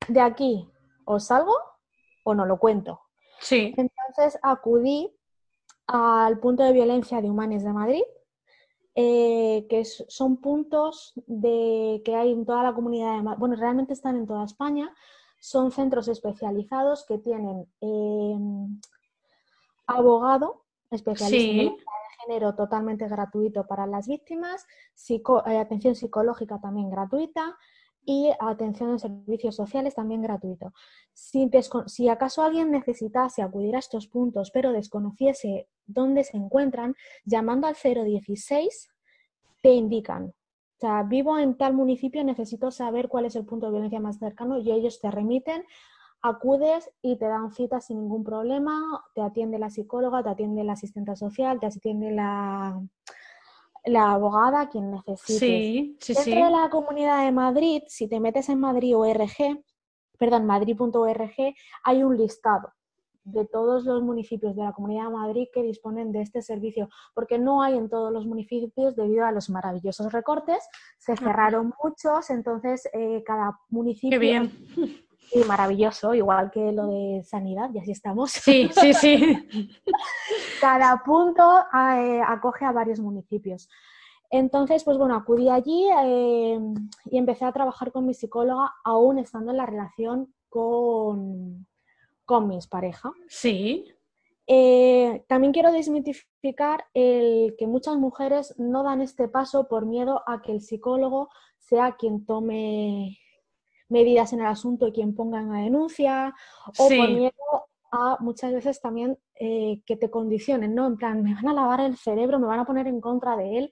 de aquí o salgo o no lo cuento. Sí, Entonces acudí al punto de violencia de Humanes de Madrid, eh, que son puntos de, que hay en toda la comunidad de Madrid, bueno, realmente están en toda España, son centros especializados que tienen eh, abogado especialista en sí, de género totalmente gratuito para las víctimas, psico- eh, atención psicológica también gratuita y atención en servicios sociales también gratuito. Si, acaso alguien necesitase acudir a estos puntos pero desconociese dónde se encuentran, llamando al 016 te indican. O sea, vivo en tal municipio, necesito saber cuál es el punto de violencia más cercano y ellos te remiten, acudes y te dan cita sin ningún problema, te atiende la psicóloga, te atiende la asistente social, te atiende la, la abogada, quien necesites. sí, sí, Dentro sí. de la Comunidad de Madrid, si te metes en Madrid ORG, perdón, madrid.org, hay un listado de todos los municipios de la Comunidad de Madrid que disponen de este servicio, porque no hay en todos los municipios debido a los maravillosos recortes, se cerraron muchos, entonces eh, cada municipio... Qué bien. Y maravilloso, igual que lo de sanidad, y así estamos. Sí, sí, [LAUGHS] sí. Cada punto eh, acoge a varios municipios. Entonces, pues bueno, acudí allí eh, y empecé a trabajar con mi psicóloga, aún estando en la relación con, con mis parejas. Sí, Eh, también quiero desmitificar el que muchas mujeres no dan este paso por miedo a que el psicólogo sea quien tome medidas en el asunto y quien ponga una denuncia, o por sí. miedo a muchas veces también eh, que te condicionen, ¿no? En plan, me van a lavar el cerebro, me van a poner en contra de él,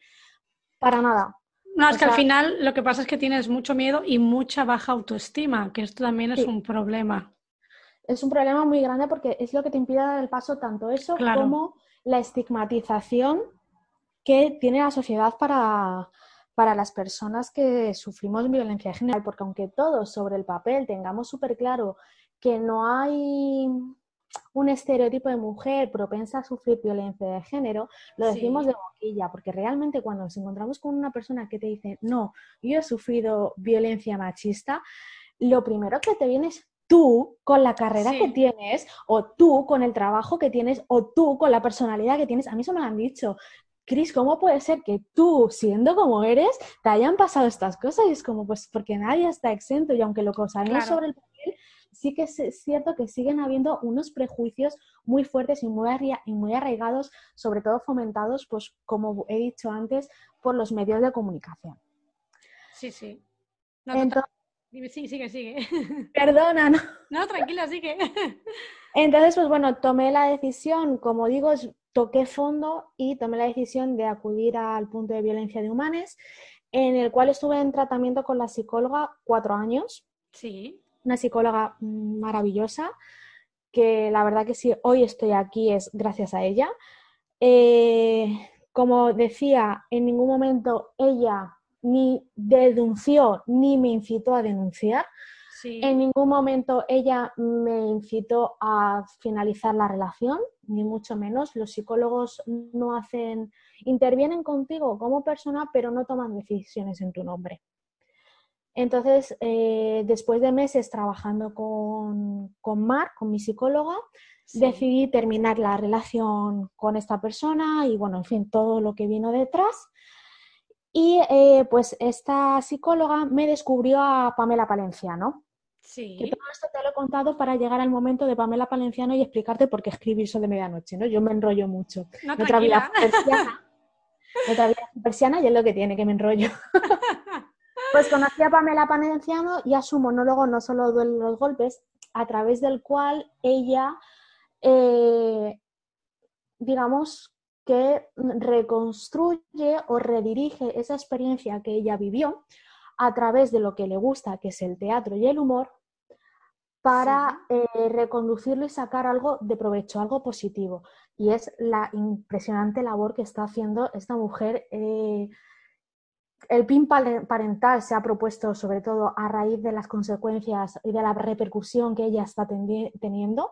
para nada. No, es O que al final lo que pasa es que tienes mucho miedo y mucha baja autoestima, que esto también es un problema. Es un problema muy grande porque es lo que te impide dar el paso tanto eso Claro. como la estigmatización que tiene la sociedad para, para las personas que sufrimos violencia de género. Porque aunque todos sobre el papel tengamos súper claro que no hay un estereotipo de mujer propensa a sufrir violencia de género, lo Sí. decimos de boquilla, porque realmente cuando nos encontramos con una persona que te dice, no, yo he sufrido violencia machista, lo primero que te viene es tú con la carrera Sí. que tienes, o tú con el trabajo que tienes, o tú con la personalidad que tienes. A mí eso me lo han dicho. Cris, ¿cómo puede ser que tú, siendo como eres, te hayan pasado estas cosas? Y es como, pues porque nadie está exento y aunque lo sabemos Claro. sobre el papel, sí que es cierto que siguen habiendo unos prejuicios muy fuertes y muy, arraigados, sobre todo fomentados, pues como he dicho antes, por los medios de comunicación. Sí, sí. Entonces, Sí, sigue, sigue. [LAUGHS] Perdona, no. No, tranquila, sigue. [LAUGHS] Entonces, pues bueno, tomé la decisión, como digo, toqué fondo y tomé la decisión de acudir al punto de violencia de humanes, en el cual estuve en tratamiento con la psicóloga cuatro años. Sí. Una psicóloga maravillosa, que la verdad que si hoy estoy aquí es gracias a ella. Eh, como decía, en ningún momento ella ni denunció ni me incitó a denunciar. En ningún momento ella me incitó a finalizar la relación, ni mucho menos. Los psicólogos no hacen, intervienen contigo como persona, pero no toman decisiones en tu nombre. Entonces, eh, después de meses trabajando con, con Mar, con mi psicóloga, decidí terminar la relación con esta persona y, bueno, en fin, todo lo que vino detrás. Y eh, pues esta psicóloga me descubrió a Pamela Palenciano. Sí. Que todo esto te lo he contado para llegar al momento de Pamela Palenciano y explicarte por qué escribir eso de medianoche, ¿no? Yo me enrollo mucho. No, otra vida persiana. otra vida persiana y es lo que tiene, que me enrollo. [LAUGHS] pues conocí a Pamela Palenciano y a su monólogo No solo duelen los golpes, a través del cual ella, eh, digamos, que reconstruye o redirige esa experiencia que ella vivió a través de lo que le gusta, que es el teatro y el humor, para eh, reconducirlo y sacar algo de provecho, algo positivo. Y es la impresionante labor que está haciendo esta mujer. Eh, el PIN parental se ha propuesto sobre todo a raíz de las consecuencias y de la repercusión que ella está teniendo.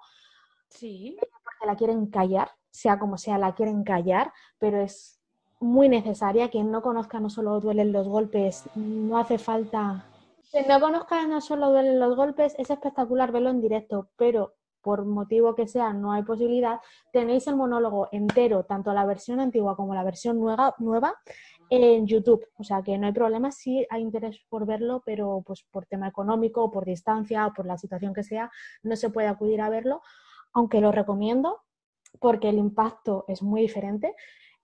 Sí. Porque la quieren callar, sea como sea, la quieren callar, pero es muy necesaria. Quien no conozca no solo duelen los golpes, no hace falta. Quien no conozca no solo duelen los golpes, es espectacular verlo en directo, pero por motivo que sea no hay posibilidad, tenéis el monólogo entero, tanto la versión antigua como la versión nueva, en YouTube. O sea que no hay problema si hay interés por verlo, pero pues por tema económico por distancia o por la situación que sea, no se puede acudir a verlo, aunque lo recomiendo porque el impacto es muy diferente,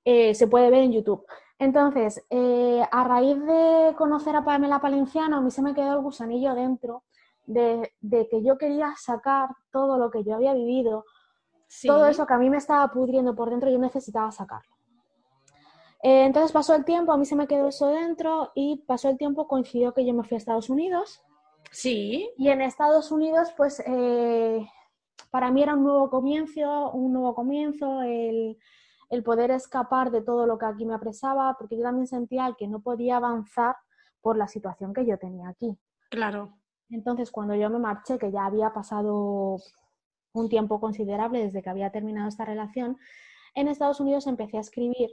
eh, se puede ver en YouTube. Entonces, eh, a raíz de conocer a Pamela Palenciano, a mí se me quedó el gusanillo dentro de, que yo quería sacar todo lo que yo había vivido, todo eso que a mí me estaba pudriendo por dentro, yo necesitaba sacarlo. Eh, entonces pasó el tiempo, a mí se me quedó eso dentro y pasó el tiempo, coincidió que yo me fui a Estados Unidos. Sí. Y en Estados Unidos, pues para mí era un nuevo comienzo, un nuevo comienzo, el, poder escapar de todo lo que aquí me apresaba, porque yo también sentía que no podía avanzar por la situación que yo tenía aquí. Claro. Entonces, cuando yo me marché, que ya había pasado un tiempo considerable desde que había terminado esta relación, en Estados Unidos empecé a escribir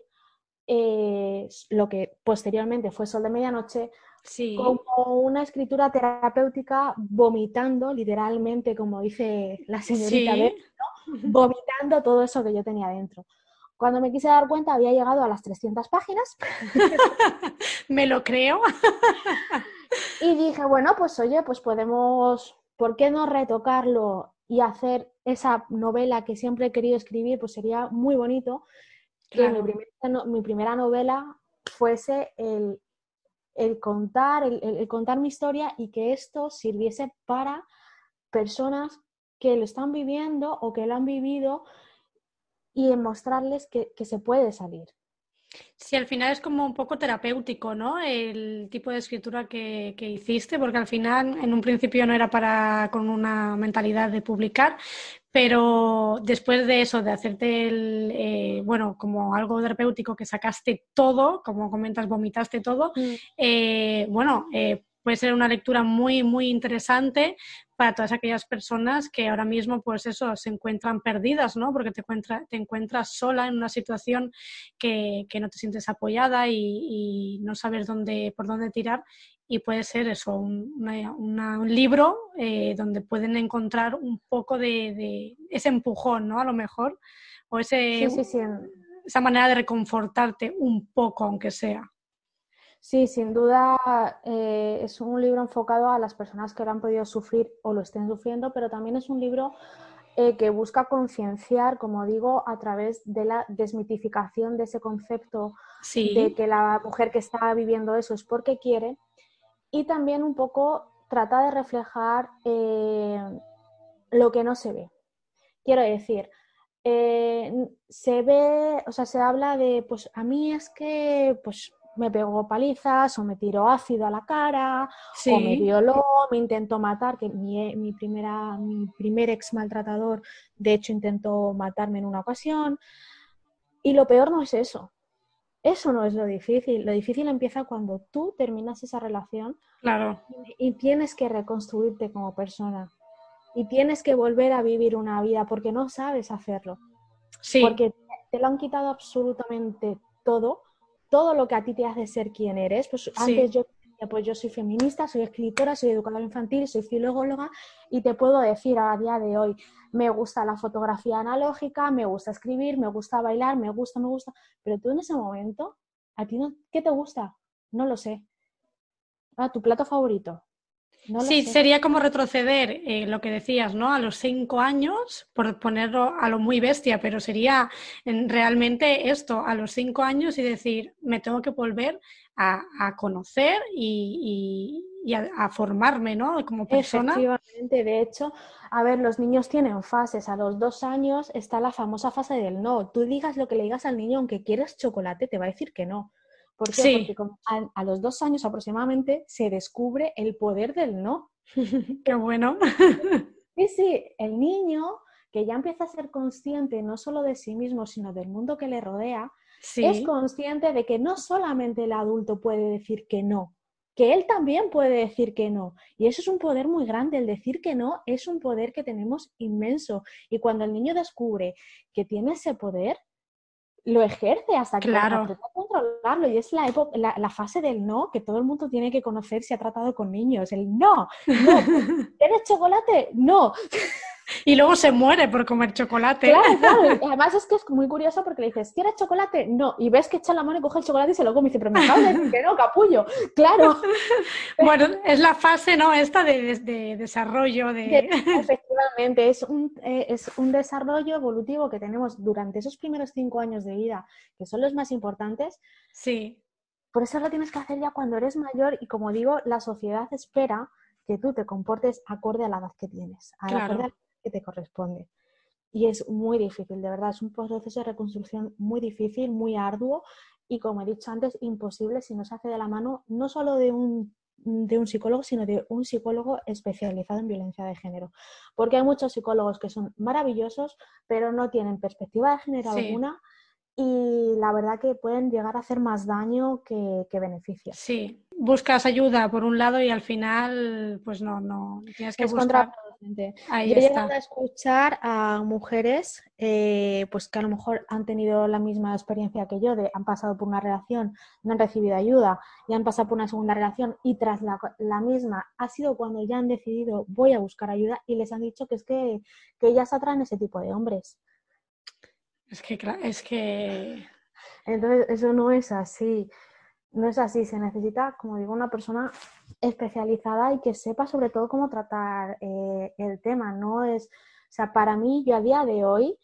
eh, lo que posteriormente fue Sol de Medianoche, como una escritura terapéutica vomitando, literalmente, como dice la señorita vomitando todo eso que yo tenía dentro. Cuando me quise dar cuenta había llegado a las 300 páginas. [LAUGHS] me lo creo. [LAUGHS] y dije, bueno, pues oye, pues podemos, ¿por qué no retocarlo y hacer esa novela que siempre he querido escribir? Pues sería muy bonito que mi primera novela fuese el el contar, el, contar mi historia y que esto sirviese para personas que lo están viviendo o que lo han vivido y en mostrarles que, se puede salir. Sí, al final es como un poco terapéutico, ¿no? El tipo de escritura que, que, hiciste, porque al final en un principio no era para con una mentalidad de publicar, pero después de eso, de hacerte el, eh, bueno, como algo terapéutico que sacaste todo, como comentas, vomitaste todo, mm. eh, bueno, eh, puede ser una lectura muy, muy interesante para todas aquellas personas que ahora mismo, pues eso, se encuentran perdidas, ¿no? Porque te, te encuentras sola en una situación que, no te sientes apoyada y, no sabes dónde, por dónde tirar y puede ser eso, un, un libro eh, donde pueden encontrar un poco de, ese empujón, ¿no? A lo mejor, o ese, esa manera de reconfortarte un poco, aunque sea. Sí, sin duda eh, es un libro enfocado a las personas que lo han podido sufrir o lo estén sufriendo, pero también es un libro eh, que busca concienciar, como digo, a través de la desmitificación de ese concepto de que la mujer que está viviendo eso es porque quiere y también un poco trata de reflejar eh, lo que no se ve. Quiero decir, eh, se ve, o sea, se habla de, pues a mí es que, pues me pegó palizas o me tiró ácido a la cara o me violó, me intentó matar, que mi, mi, primera, mi primer ex maltratador de hecho intentó matarme en una ocasión. Y lo peor no es eso. Eso no es lo difícil. Lo difícil empieza cuando tú terminas esa relación claro. y, tienes que reconstruirte como persona. Y tienes que volver a vivir una vida porque no sabes hacerlo. Sí. Porque te lo han quitado absolutamente todo todo lo que a ti te hace ser quien eres. Pues antes yo pues yo soy feminista, soy escritora, soy educadora infantil, soy filóloga y te puedo decir a día de hoy, me gusta la fotografía analógica, me gusta escribir, me gusta bailar, me gusta, me gusta, pero tú en ese momento, ¿a ti no, qué te gusta? No lo sé. Ah, tu plato favorito sí, sería como retroceder eh, lo que decías, ¿no? A los cinco años, por ponerlo a lo muy bestia, pero sería realmente esto, a los cinco años y decir, me tengo que volver a, conocer y, a, formarme, ¿no? Como persona. Efectivamente, de hecho, a ver, los niños tienen fases. A los dos años está la famosa fase del no. Tú digas lo que le digas al niño, aunque quieras chocolate, te va a decir que no. ¿Por qué? Porque a, los dos años aproximadamente se descubre el poder del no. [LAUGHS] Qué bueno. [LAUGHS] sí, sí, el niño que ya empieza a ser consciente no solo de sí mismo, sino del mundo que le rodea, es consciente de que no solamente el adulto puede decir que no, que él también puede decir que no. Y eso es un poder muy grande. El decir que no es un poder que tenemos inmenso. Y cuando el niño descubre que tiene ese poder, lo ejerce hasta que claro. aprende a controlarlo. Y es la, la, fase del no que todo el mundo tiene que conocer si ha tratado con niños. El no, no. [LAUGHS] ¿Quieres chocolate? No. Y luego se muere por comer chocolate. Claro, claro. [LAUGHS] Además es que es muy curioso porque le dices, ¿quieres chocolate? No. Y ves que echa la mano y coge el chocolate y se lo come y dice, pero me acabo de decir que no, capullo. Claro. [LAUGHS] Bueno, es la fase, ¿no? Esta de, desarrollo. De... [LAUGHS] Efectivamente, es un, eh, es un desarrollo evolutivo que tenemos durante esos primeros cinco años de vida, que son los más importantes. Sí. Por eso lo tienes que hacer ya cuando eres mayor y como digo, la sociedad espera que tú te comportes acorde a la edad que tienes, a la edad que te corresponde. Y es muy difícil, de verdad, es un proceso de reconstrucción muy difícil, muy arduo y, como he dicho antes, imposible si no se hace de la mano no solo de un, de un psicólogo, sino de un psicólogo especializado en violencia de género. Porque hay muchos psicólogos que son maravillosos, pero no tienen perspectiva de género alguna y la verdad que pueden llegar a hacer más daño que, que beneficio. Sí, buscas ayuda por un lado y al final, pues no, no, tienes que buscar Ahí Yo he llegado a escuchar a mujeres eh, pues que a lo mejor han tenido la misma experiencia que yo, de han pasado por una relación, no han recibido ayuda y han pasado por una segunda relación y tras la, misma ha sido cuando ya han decidido voy a buscar ayuda y les han dicho que es que, que ellas atraen ese tipo de hombres. Es que, es que... Entonces, eso no es así no es así, se necesita, como digo, una persona especializada y que sepa sobre todo cómo tratar eh, el tema. No es, o sea, para mí, yo a día de hoy,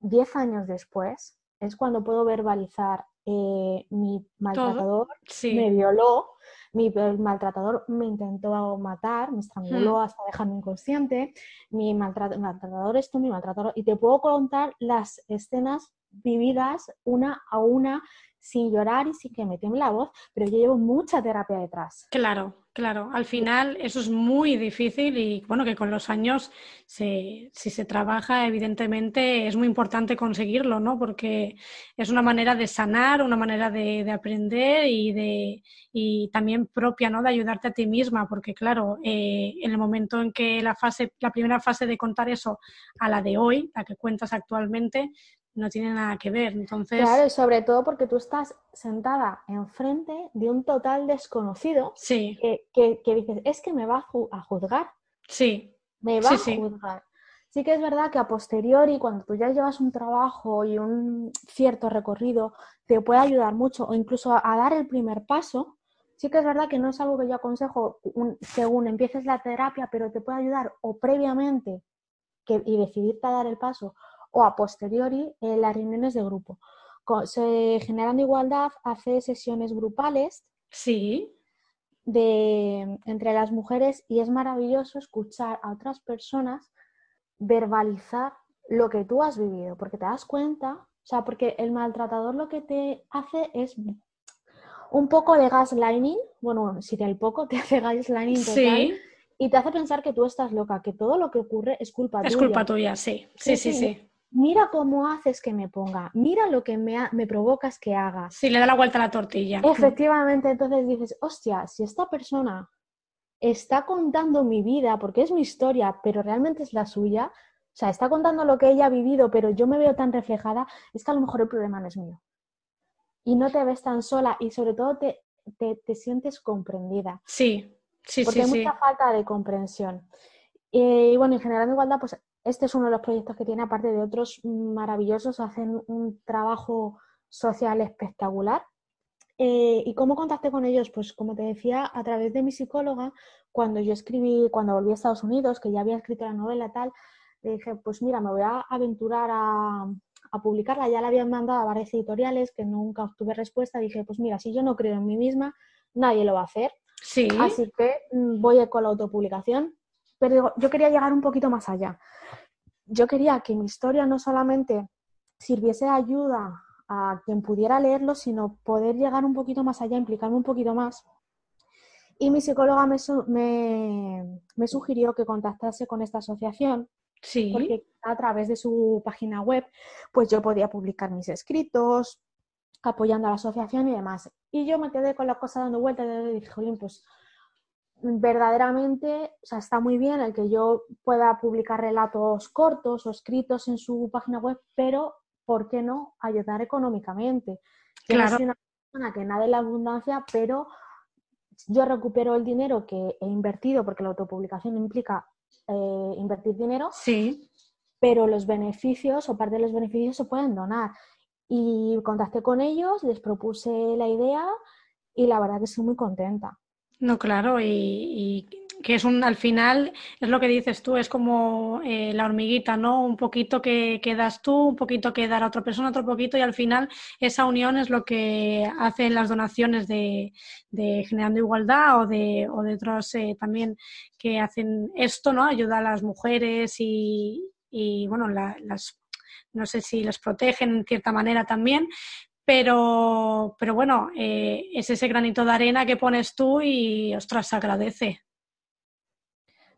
10 años después, es cuando puedo verbalizar eh, mi maltratador me violó, mi maltratador me intentó matar, me estranguló hmm. hasta dejarme inconsciente, mi maltratador esto, mi maltratador, y te puedo contar las escenas vividas una a una sin llorar y sin que me tiemble la voz, pero yo llevo mucha terapia detrás. Claro, claro. Al final eso es muy difícil y bueno, que con los años, si se trabaja, evidentemente es muy importante conseguirlo, ¿no? Porque es una manera de sanar, una manera de, aprender y, de, y también propia, ¿no? De ayudarte a ti misma, porque claro, eh, en el momento en que la fase, la primera fase de contar eso a la de hoy, la que cuentas actualmente, no tiene nada que ver. Entonces... Claro, sobre todo porque tú estás sentada enfrente de un total desconocido sí. que, dices, es que me va a, juzgar. Sí. Me va a juzgar. Sí que es verdad que a posteriori, cuando tú ya llevas un trabajo y un cierto recorrido, te puede ayudar mucho o incluso a, dar el primer paso, Sí que es verdad que no es algo que yo aconsejo según empieces la terapia, pero te puede ayudar o previamente que, y decidirte a dar el paso o a posteriori en las reuniones de grupo. Se, Generando Igualdad hace sesiones grupales. Sí. De, entre las mujeres y es maravilloso escuchar a otras personas verbalizar lo que tú has vivido, porque te das cuenta, o sea, porque el maltratador lo que te hace es un poco de gaslighting, bueno, si el poco te hace gaslighting total, y te hace pensar que tú estás loca, que todo lo que ocurre es culpa tuya. Es culpa tuya, sí. Sí, sí, sí. Mira cómo haces que me ponga, mira lo que me, me provocas que haga. Sí, le da la vuelta a la tortilla. Efectivamente, entonces dices, hostia, si esta persona está contando mi vida, porque es mi historia, pero realmente es la suya, o sea, está contando lo que ella ha vivido, pero yo me veo tan reflejada, es que a lo mejor el problema no es mío y no te ves tan sola y sobre todo te, te, sientes comprendida. Sí, sí, Porque sí. hay mucha falta de comprensión. y bueno, en Generando Igualdad, pues este es uno de los proyectos que tiene, aparte de otros maravillosos, hacen un trabajo social espectacular. Eh, ¿Y cómo contacté con ellos? Pues como te decía, a través de mi psicóloga, cuando yo escribí, cuando volví a Estados Unidos, que ya había escrito la novela tal, le dije, pues mira, me voy a aventurar a, a publicarla. Ya la habían mandado a varias editoriales que nunca obtuve respuesta. Dije, pues mira, si yo no creo en mí misma, nadie lo va a hacer. Sí. Así que mm, voy con la autopublicación. Pero yo quería llegar un poquito más allá. Yo quería que mi historia no solamente sirviese de ayuda a quien pudiera leerlo, sino poder llegar un poquito más allá, implicarme un poquito más. Y mi psicóloga me, me, me sugirió que contactase con esta asociación Sí. Porque a través de su página web, pues yo podía publicar mis escritos, apoyando a la asociación y demás. Y yo me quedé con la cosa dando vueltas y dije, Jolín, pues verdaderamente, o sea, está muy bien el que yo pueda publicar relatos cortos o escritos en su página web, pero ¿por qué no ayudar económicamente? Yo claro. soy una persona que nada en la abundancia, pero yo recupero el dinero que he invertido, porque la autopublicación implica eh, invertir dinero, sí. pero los beneficios o parte de los beneficios se pueden donar. Y contacté con ellos, les propuse la idea y la verdad que estoy muy contenta. No, claro, y, que es un, al final, es lo que dices tú, es como eh, la hormiguita, ¿no? Un poquito que, que, das tú, un poquito que dar a otra persona, otro poquito, y al final esa unión es lo que hacen las donaciones de, de Generando Igualdad o de, o de otros eh, también que hacen esto, ¿no? Ayuda a las mujeres y, y bueno, la, las no sé si las protegen en cierta manera también, pero, pero bueno, eh, es ese granito de arena que pones tú y, ostras, se agradece.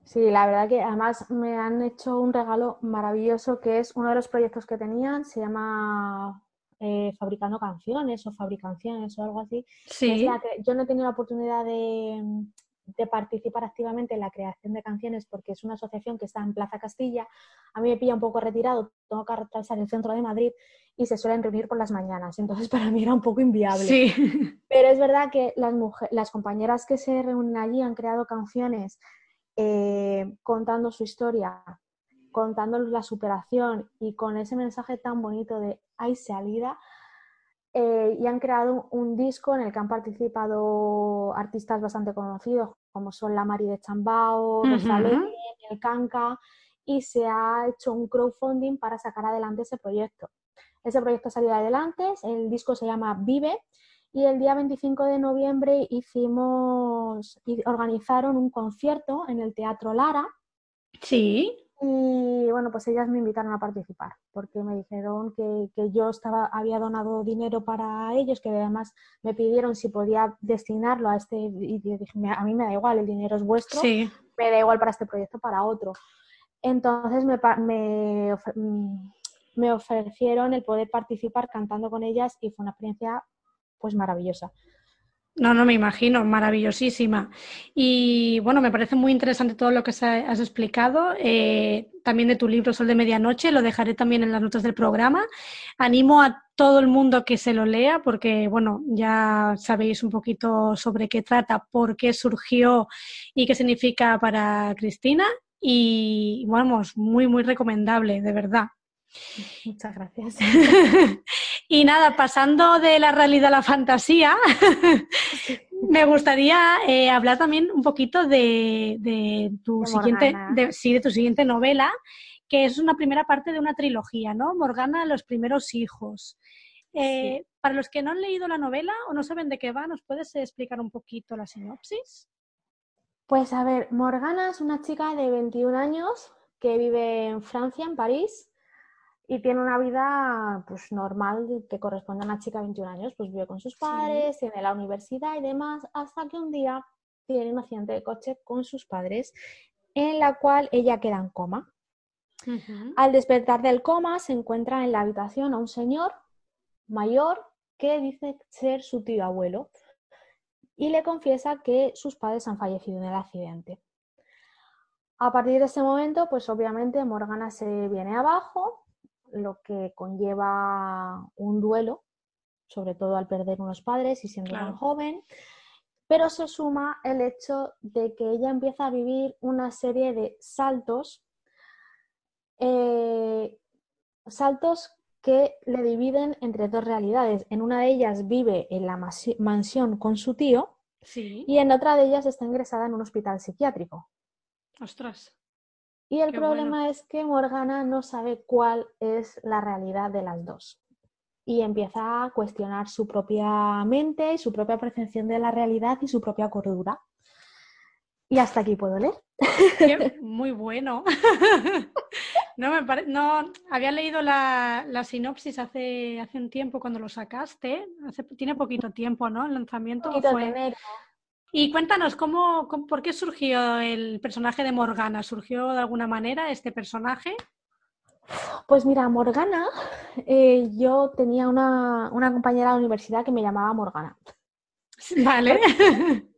Sí, la verdad que además me han hecho un regalo maravilloso que es uno de los proyectos que tenían, se llama eh, Fabricando Canciones o Fabricanciones o algo así. Sí. Que yo no he tenido la oportunidad de, de participar activamente en la creación de canciones porque es una asociación que está en Plaza Castilla. A mí me pilla un poco retirado, tengo que atravesar el centro de Madrid y se suelen reunir por las mañanas. Entonces [LAUGHS] para mí era un poco inviable. Sí. Pero es verdad que las, las compañeras que se reúnen allí han creado canciones eh, contando su historia, contando la superación y con ese mensaje tan bonito de hay salida. Eh, y han creado un, disco en el que han participado artistas bastante conocidos como son la Mari de Chambao, Rosalén, el Canca, y se ha hecho un crowdfunding para sacar adelante ese proyecto. Ese proyecto ha salido adelante, el disco se llama Vive, y el día 25 de noviembre hicimos, organizaron un concierto en el Teatro Lara. Sí. Y bueno, pues ellas me invitaron a participar porque me dijeron que, que, yo estaba, había donado dinero para ellos, que además me pidieron si podía destinarlo a este, y yo dije, a mí me da igual, el dinero es vuestro, sí. me da igual para este proyecto, para otro. Entonces me, me, me ofrecieron el poder participar cantando con ellas y fue una experiencia pues maravillosa. No, no me imagino, maravillosísima. Y bueno, me parece muy interesante todo lo que has explicado. Eh, también de tu libro Sol de Medianoche, lo dejaré también en las notas del programa. Animo a todo el mundo que se lo lea porque, bueno, ya sabéis un poquito sobre qué trata, por qué surgió y qué significa para Cristina. Y vamos, muy, muy recomendable, de verdad. Muchas gracias. [LAUGHS] y nada, pasando de la realidad a la fantasía, [LAUGHS] Me gustaría eh, hablar también un poquito de, tu siguiente, sí, de tu siguiente novela, que es una primera parte de una trilogía, ¿no? Morgana, los primeros hijos. Eh, para los que no han leído la novela o no saben de qué va, ¿nos puedes explicar un poquito la sinopsis? Pues a ver, Morgana es una chica de 21 años que vive en Francia, en París, y tiene una vida pues normal que corresponde a una chica de 21 años, pues vive con sus padres, tiene la universidad y demás, hasta que un día tiene un accidente de coche con sus padres en la cual ella queda en coma. Al despertar del coma se encuentra en la habitación a un señor mayor que dice ser su tío abuelo y le confiesa que sus padres han fallecido en el accidente. A partir de ese momento, pues obviamente Morgana se viene abajo, lo que conlleva un duelo, sobre todo al perder unos padres y siendo tan joven, pero se suma el hecho de que ella empieza a vivir una serie de saltos, eh, saltos que le dividen entre dos realidades. En una de ellas vive en la mansión con su tío y en otra de ellas está ingresada en un hospital psiquiátrico. Ostras. Y el problema es que Morgana no sabe cuál es la realidad de las dos. Y empieza a cuestionar su propia mente y su propia percepción de la realidad y su propia cordura. Y hasta aquí puedo leer. muy bueno. [LAUGHS] no, me no, había leído la, sinopsis hace, hace un tiempo cuando lo sacaste. tiene poquito tiempo, ¿no? El lanzamiento fue... Y cuéntanos, ¿cómo, por qué surgió el personaje de Morgana? ¿Surgió de alguna manera este personaje? Pues mira, Morgana, eh, yo tenía una, una compañera de la universidad que me llamaba Morgana. [LAUGHS] Vale. [LAUGHS]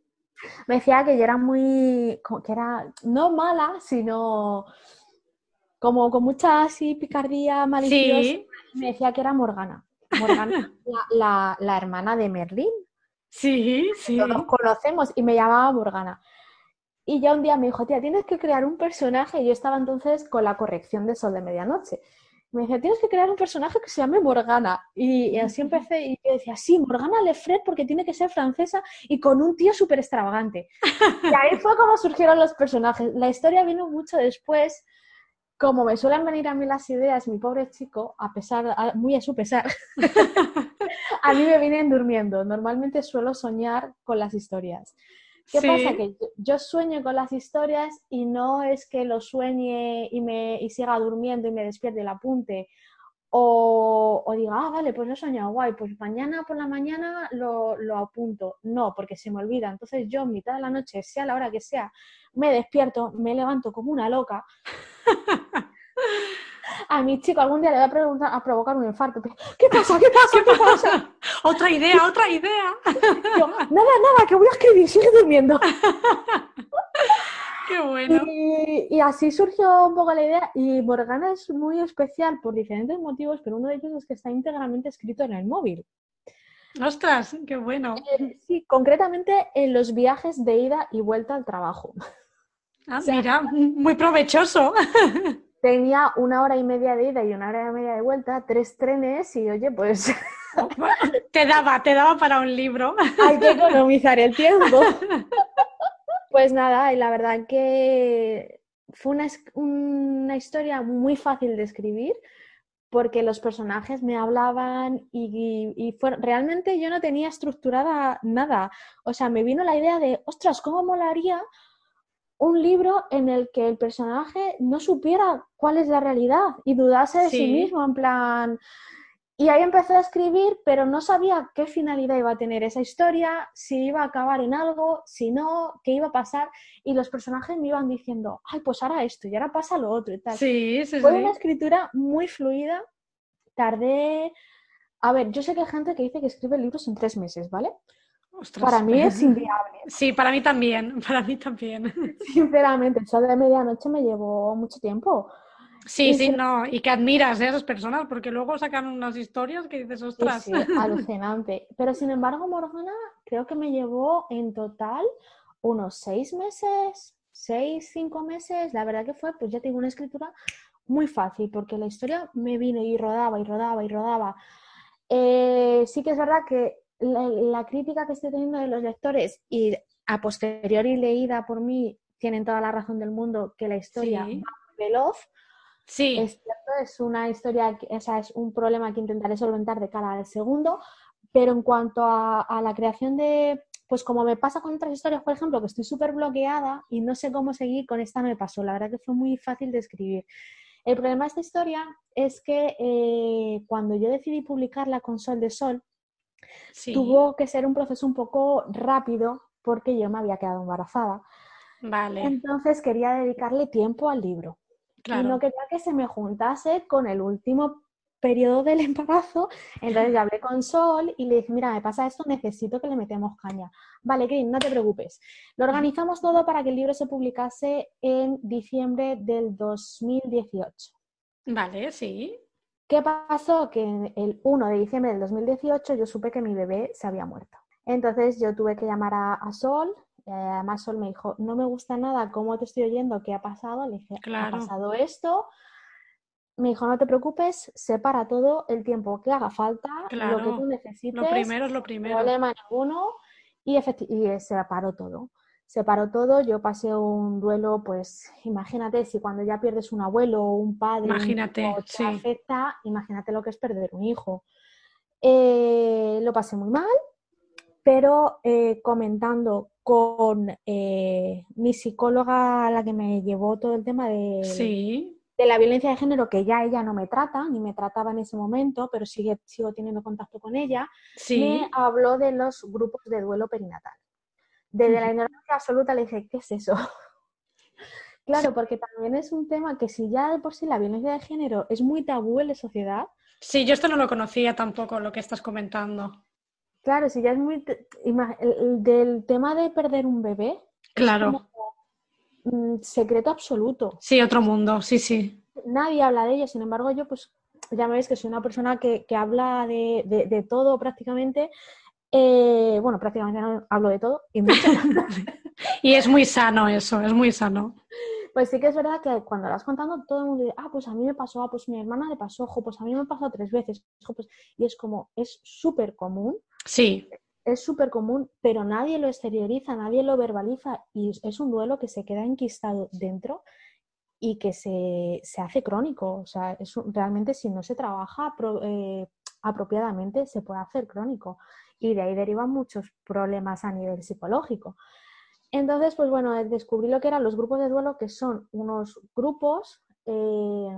me decía que yo era muy, que era no mala, sino como con mucha así picardía maliciosa. Me decía que era Morgana. Morgana, [LAUGHS] la, la, hermana de Merlín. Sí, sí. Nos conocemos y me llamaba Morgana. Y ya un día me dijo, tía, tienes que crear un personaje. Y yo estaba entonces con la corrección de Sol de Medianoche me decía, tienes que crear un personaje que se llame Morgana. Y, así empecé y yo decía, sí, Morgana Lefred porque tiene que ser francesa y con un tío súper extravagante. [LAUGHS] Y ahí fue como surgieron los personajes. La historia vino mucho después. Como me suelen venir a mí las ideas, mi pobre chico, a pesar, muy a su pesar, [LAUGHS] a mí me vienen durmiendo. Normalmente suelo soñar con las historias. ¿Qué pasa? Que yo sueño con las historias y no es que lo sueñe y, me, y siga durmiendo y me despierte el apunte. O, o, diga, ah, vale, pues lo he soñado, guay, pues mañana por la mañana lo, lo, apunto. No, porque se me olvida. Entonces yo, mitad de la noche, sea la hora que sea, me despierto, me levanto como una loca. [LAUGHS] a mi chico algún día le voy a, preguntar, a provocar un infarto. ¿Qué pasa? ¿Qué pasa? ¿Qué pasa? [LAUGHS] otra idea, otra idea. [LAUGHS] nada, nada, que voy a escribir, sigue durmiendo. [LAUGHS] Qué bueno. Y, así surgió un poco la idea. Y Morgana es muy especial por diferentes motivos, pero uno de ellos es que está íntegramente escrito en el móvil. ¡Ostras! ¡Qué bueno! Eh, sí, concretamente en los viajes de ida y vuelta al trabajo. Ah, mira, muy provechoso. Tenía una hora y media de ida y una hora y media de vuelta, tres trenes y oye, pues... [LAUGHS] te daba, te daba para un libro. Hay que economizar el tiempo. [LAUGHS] Pues nada, y la verdad que fue una, una historia muy fácil de escribir porque los personajes me hablaban y, y, realmente yo no tenía estructurada nada. O sea, me vino la idea de, ostras, ¿cómo molaría un libro en el que el personaje no supiera cuál es la realidad y dudase de sí, mismo, en plan... Y ahí empecé a escribir, pero no sabía qué finalidad iba a tener esa historia, si iba a acabar en algo, si no, qué iba a pasar. Y los personajes me iban diciendo, ay, pues ahora esto y ahora pasa lo otro y tal. Sí, sí, Fue una escritura muy fluida. Tardé. A ver, yo sé que hay gente que dice que escribe libros en tres meses, ¿vale? Para mí es inviable. [LAUGHS] Sí, para mí también, [LAUGHS] para mí también. [LAUGHS] Sinceramente, el sol de medianoche me llevó mucho tiempo. Sí, sí, no, y que admiras a esas personas, porque luego sacan unas historias que dices, ostras. Sí, alucinante. Pero sin embargo, Morgana creo que me llevó en total unos seis meses, seis, cinco meses. La verdad que fue, pues ya tengo una escritura muy fácil, porque la historia me vino y rodaba y rodaba y rodaba. Eh, sí que es verdad que la, crítica que estoy teniendo de los lectores y a posteriori leída por mí tienen toda la razón del mundo que la historia va veloz. Sí. Es cierto, es una historia, o sea, es un problema que intentaré solventar de cara al segundo, pero en cuanto a, la creación de, pues como me pasa con otras historias, por ejemplo, que estoy súper bloqueada y no sé cómo seguir, con esta me pasó. La verdad que fue muy fácil de escribir. El problema de esta historia es que eh, cuando yo decidí publicarla con Sol de Sol, tuvo que ser un proceso un poco rápido porque yo me había quedado embarazada. Vale. Entonces quería dedicarle tiempo al libro. Y no quería que se me juntase con el último periodo del embarazo. Entonces ya hablé con Sol y le dije, mira, me pasa esto, necesito que le metemos caña. Vale, Green, no te preocupes. Lo organizamos todo para que el libro se publicase en diciembre del 2018. Vale, sí. ¿Qué pasó? Que el 1 de diciembre del 2018 yo supe que mi bebé se había muerto. Entonces yo tuve que llamar a, Sol. Eh, además, Sol me dijo, no me gusta nada cómo te estoy oyendo, qué ha pasado. Le dije, ha pasado esto. Me dijo, no te preocupes, separa todo el tiempo que haga falta, lo que tú necesites. Lo primero es lo primero. No problema ninguno. Y, y se separó todo se paró todo, yo pasé un duelo, pues imagínate, si cuando ya pierdes un abuelo o un padre imagínate, te afecta, imagínate lo que es perder un hijo. Eh, lo pasé muy mal, pero eh, comentando con eh, mi psicóloga, la que me llevó todo el tema de, de la violencia de género, que ya ella no me trata, ni me trataba en ese momento, pero sigue, sigo teniendo contacto con ella, me habló de los grupos de duelo perinatal. Desde la ignorancia absoluta le dije, ¿qué es eso? [LAUGHS] claro, porque también es un tema que si ya de por sí la violencia de género es muy tabú en la sociedad. Sí, yo esto no lo conocía tampoco, lo que estás comentando. Claro, si ya es muy... del tema de perder un bebé. Claro. Mm, secreto absoluto. Sí, otro mundo, sí, sí. Nadie habla de ello, sin embargo, yo pues ya me veis que soy una persona que, habla de, de, todo prácticamente eh, bueno, prácticamente no hablo de todo y mucho. [LAUGHS] y es muy sano eso, es muy sano. Pues sí que es verdad que cuando lo vas contando, todo el mundo dice, ah, pues a mí me pasó, ah, pues mi hermana le pasó, ojo, pues a mí me pasó tres veces, pues... y es como, es súper común. Sí. Es súper común, pero nadie lo exterioriza, nadie lo verbaliza y es un duelo que se queda enquistado dentro y que se, hace crónico. O sea, es realmente si no se trabaja eh, apropiadamente, se puede hacer crónico y de ahí derivan muchos problemas a nivel psicológico. Entonces, pues bueno, descubrí lo que eran los grupos de duelo, que son unos grupos eh,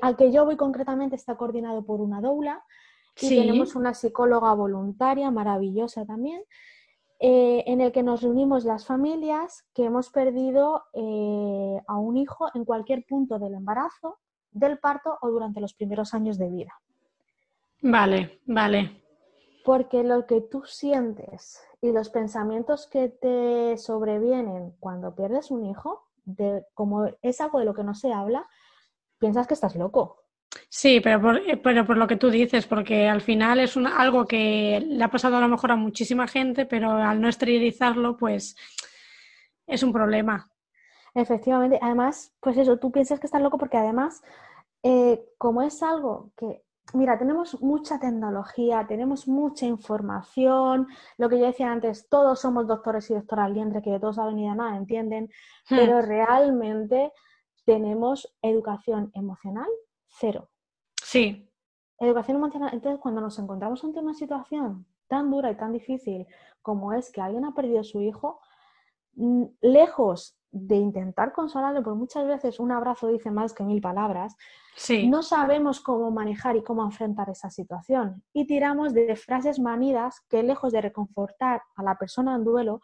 al que yo voy concretamente está coordinado por una doula y tenemos una psicóloga voluntaria maravillosa también, eh, en el que nos reunimos las familias que hemos perdido eh, a un hijo en cualquier punto del embarazo, del parto o durante los primeros años de vida. Vale, vale. Porque lo que tú sientes y los pensamientos que te sobrevienen cuando pierdes un hijo, de, como es algo de lo que no se habla, piensas que estás loco. Sí, pero por, eh, pero por lo que tú dices, porque al final es algo que le ha pasado a lo mejor a muchísima gente, pero al no esterilizarlo, pues es un problema. Efectivamente, además, pues eso, tú piensas que estás loco porque además, eh, como es algo que mira, tenemos mucha tecnología, tenemos mucha información, lo que yo decía antes, todos somos doctores y doctoras liendre, que de todos saben y de nada entienden, hmm. pero realmente tenemos educación emocional cero. Sí. Educación emocional, entonces cuando nos encontramos ante una situación tan dura y tan difícil como es que alguien ha perdido a su hijo, mm, lejos de intentar consolarle, porque muchas veces un abrazo dice más que mil palabras, no sabemos cómo manejar y cómo enfrentar esa situación. Y tiramos de frases manidas que lejos de reconfortar a la persona en duelo,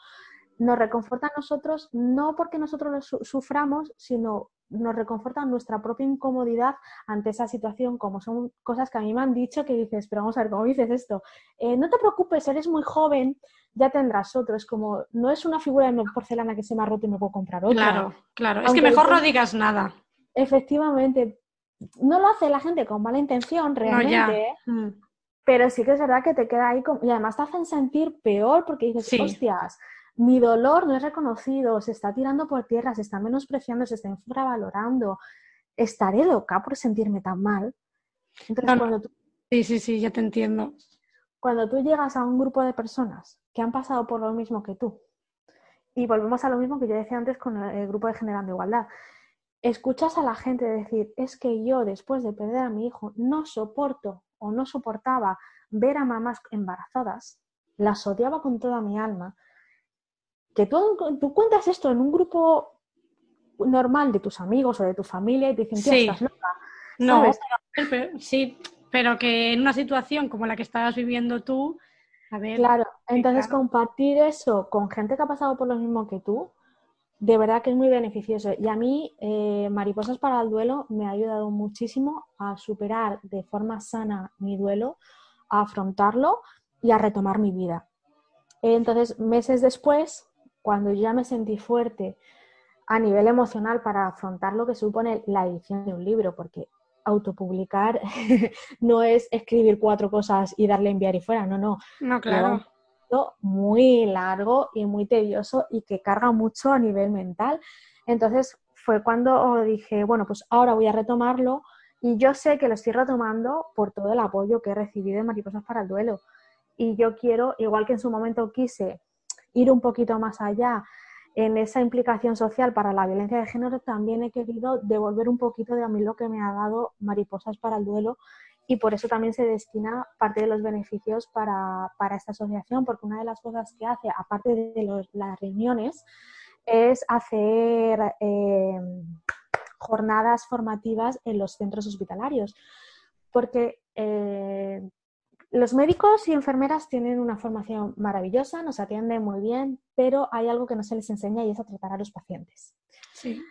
nos reconfortan a nosotros no porque nosotros lo suframos, sino nos reconforta nuestra propia incomodidad ante esa situación, como son cosas que a mí me han dicho que dices, pero vamos a ver, ¿cómo dices esto? Eh, no te preocupes, eres muy joven, ya tendrás otro. Es como, no es una figura de porcelana que se me ha roto y me puedo comprar otra. Claro, claro. es que mejor no digas nada. Efectivamente. No lo hace la gente con mala intención, realmente. Mm. Pero sí que es verdad que te queda ahí. Y además te hacen sentir peor porque dices, hostias, mi dolor no es reconocido, se está tirando por tierra, se está menospreciando, se está infravalorando. Estaré loca por sentirme tan mal. Entonces, cuando tú... Sí, sí, sí, ya te entiendo cuando tú llegas a un grupo de personas que han pasado por lo mismo que tú, y volvemos a lo mismo que yo decía antes con el grupo de Generando Igualdad, escuchas a la gente decir, es que yo después de perder a mi hijo no soporto o no soportaba ver a mamás embarazadas, las odiaba con toda mi alma, que tú, tú cuentas esto en un grupo normal de tus amigos o de tu familia y te dicen, sí. estás loca. No, sí, pero que en una situación como la que estabas viviendo tú, a ver. Claro, entonces compartir eso con gente que ha pasado por lo mismo que tú, de verdad que es muy beneficioso. Y a mí, eh, Mariposas para el Duelo me ha ayudado muchísimo a superar de forma sana mi duelo, a afrontarlo y a retomar mi vida. Entonces, meses después, cuando ya me sentí fuerte a nivel emocional para afrontar lo que supone la edición de un libro, porque autopublicar [LAUGHS] no es escribir cuatro cosas y darle enviar y fuera, no, no. No, claro. Muy largo y muy tedioso y que carga mucho a nivel mental. Entonces fue cuando dije, bueno, pues ahora voy a retomarlo y yo sé que lo estoy retomando por todo el apoyo que he recibido de Mariposas para el Duelo. Y yo quiero, igual que en su momento quise ir un poquito más allá en esa implicación social para la violencia de género, también he querido devolver un poquito de a mí lo que me ha dado Mariposas para el Duelo y por eso también se destina parte de los beneficios para, esta asociación, porque una de las cosas que hace, aparte de las reuniones, es hacer eh, jornadas formativas en los centros hospitalarios, porque eh, los médicos y enfermeras tienen una formación maravillosa, nos atienden muy bien, pero hay algo que no se les enseña y es a tratar a los pacientes. Sí.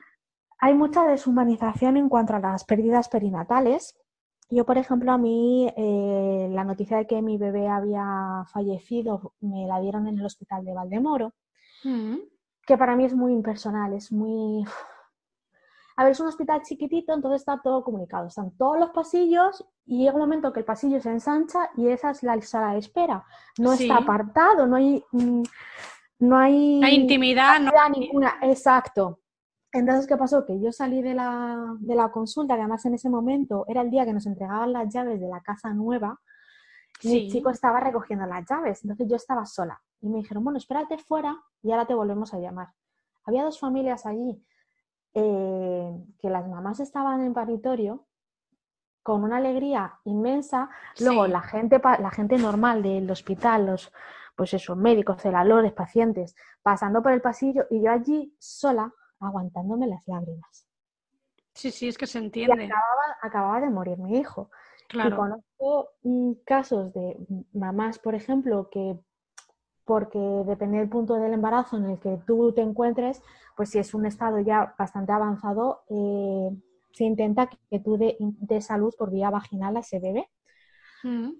Hay mucha deshumanización en cuanto a las pérdidas perinatales. Yo, por ejemplo, a mí eh, la noticia de que mi bebé había fallecido me la dieron en el hospital de Valdemoro, mm. que para mí es muy impersonal, es muy a ver, es un hospital chiquitito, entonces está todo comunicado. Están todos los pasillos y llega un momento que el pasillo se ensancha y esa es la sala de espera. No está apartado, no hay... Mm, no hay, hay intimidad, no ninguna. Exacto. Entonces, ¿qué pasó? Que yo salí de la, de la consulta, que además en ese momento era el día que nos entregaban las llaves de la casa nueva. y Mi chico estaba recogiendo las llaves, entonces yo estaba sola. Y me dijeron, bueno, espérate fuera y ahora te volvemos a llamar. Había dos familias allí eh, que las mamás estaban en paritorio con una alegría inmensa. Luego la gente, la gente normal del hospital, los pues esos médicos, celadores, pacientes, pasando por el pasillo y yo allí sola aguantándome las lágrimas. Sí, sí, es que se entiende. acababa, de morir mi hijo. Claro. Y conozco mm, casos de mamás, por ejemplo, que porque depende del punto del embarazo en el que tú te encuentres, pues si es un estado ya bastante avanzado, eh, se intenta que tú de salud por vía vaginal a ese bebé. Mm.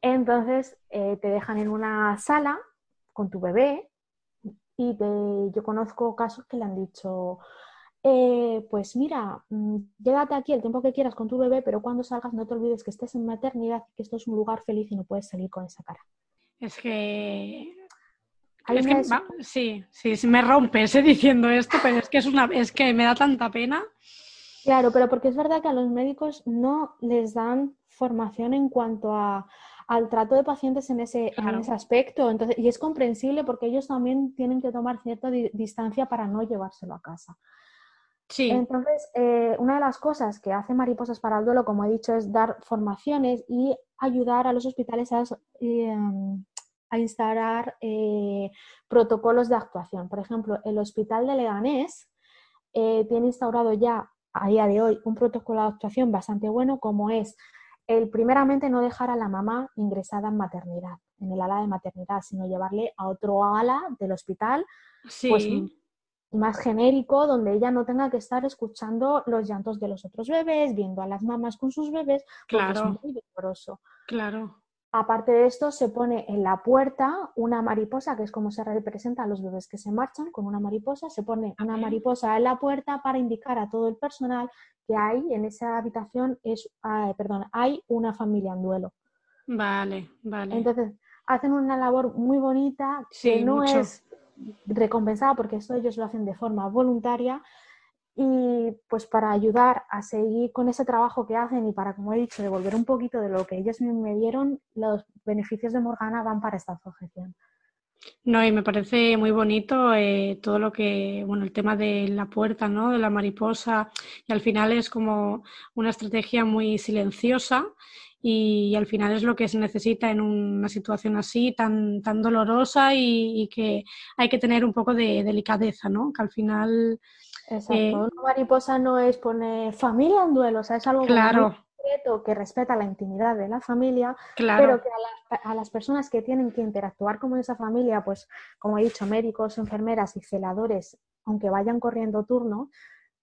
Entonces eh, te dejan en una sala con tu bebé y yo conozco casos que le han dicho, eh, pues mira, mm, quédate aquí el tiempo que quieras con tu bebé, pero cuando salgas no te olvides que estés en maternidad, que esto es un lugar feliz y no puedes salir con esa cara. Es que es que, sí, sí, me rompes diciendo esto, pero es que es una, es que me da tanta pena. Claro, pero porque es verdad que a los médicos no les dan formación en cuanto a, al trato de pacientes en ese, en ese aspecto. Entonces, y es comprensible porque ellos también tienen que tomar cierta distancia para no llevárselo a casa. Sí. Entonces, eh, una de las cosas que hace Mariposas para el Duelo, como he dicho, es dar formaciones y ayudar a los hospitales a, eh, a instalar eh, protocolos de actuación. Por ejemplo, el Hospital de Leganés eh, tiene instaurado ya a día de hoy un protocolo de actuación bastante bueno, como es el primeramente no dejar a la mamá ingresada en maternidad, en el ala de maternidad, sino llevarle a otro ala del hospital, pues, más genérico, donde ella no tenga que estar escuchando los llantos de los otros bebés, viendo a las mamás con sus bebés, claro. es muy doloroso. Claro. Aparte de esto, se pone en la puerta una mariposa, que es como se representa a los bebés que se marchan con una mariposa. Se pone una mariposa en la puerta para indicar a todo el personal que hay en esa habitación es, ah, perdón, hay una familia en duelo. Vale, vale. Entonces, hacen una labor muy bonita que no es recompensada porque esto ellos lo hacen de forma voluntaria y pues para ayudar a seguir con ese trabajo que hacen y para, como he dicho, devolver un poquito de lo que ellos me dieron, los beneficios de Morgana van para esta asociación. No, y me parece muy bonito eh, todo lo que, bueno, el tema de la puerta, ¿no? De la mariposa, y al final es como una estrategia muy silenciosa y, al final es lo que se necesita en una situación así tan, tan dolorosa y, que hay que tener un poco de delicadeza, ¿no? Que al final... Exacto, eh, una mariposa no es poner familia en duelo, o sea, es algo claro que respeta la intimidad de la familia, pero que a, las personas que tienen que interactuar con esa familia, pues como he dicho, médicos, enfermeras y celadores, aunque vayan corriendo turno,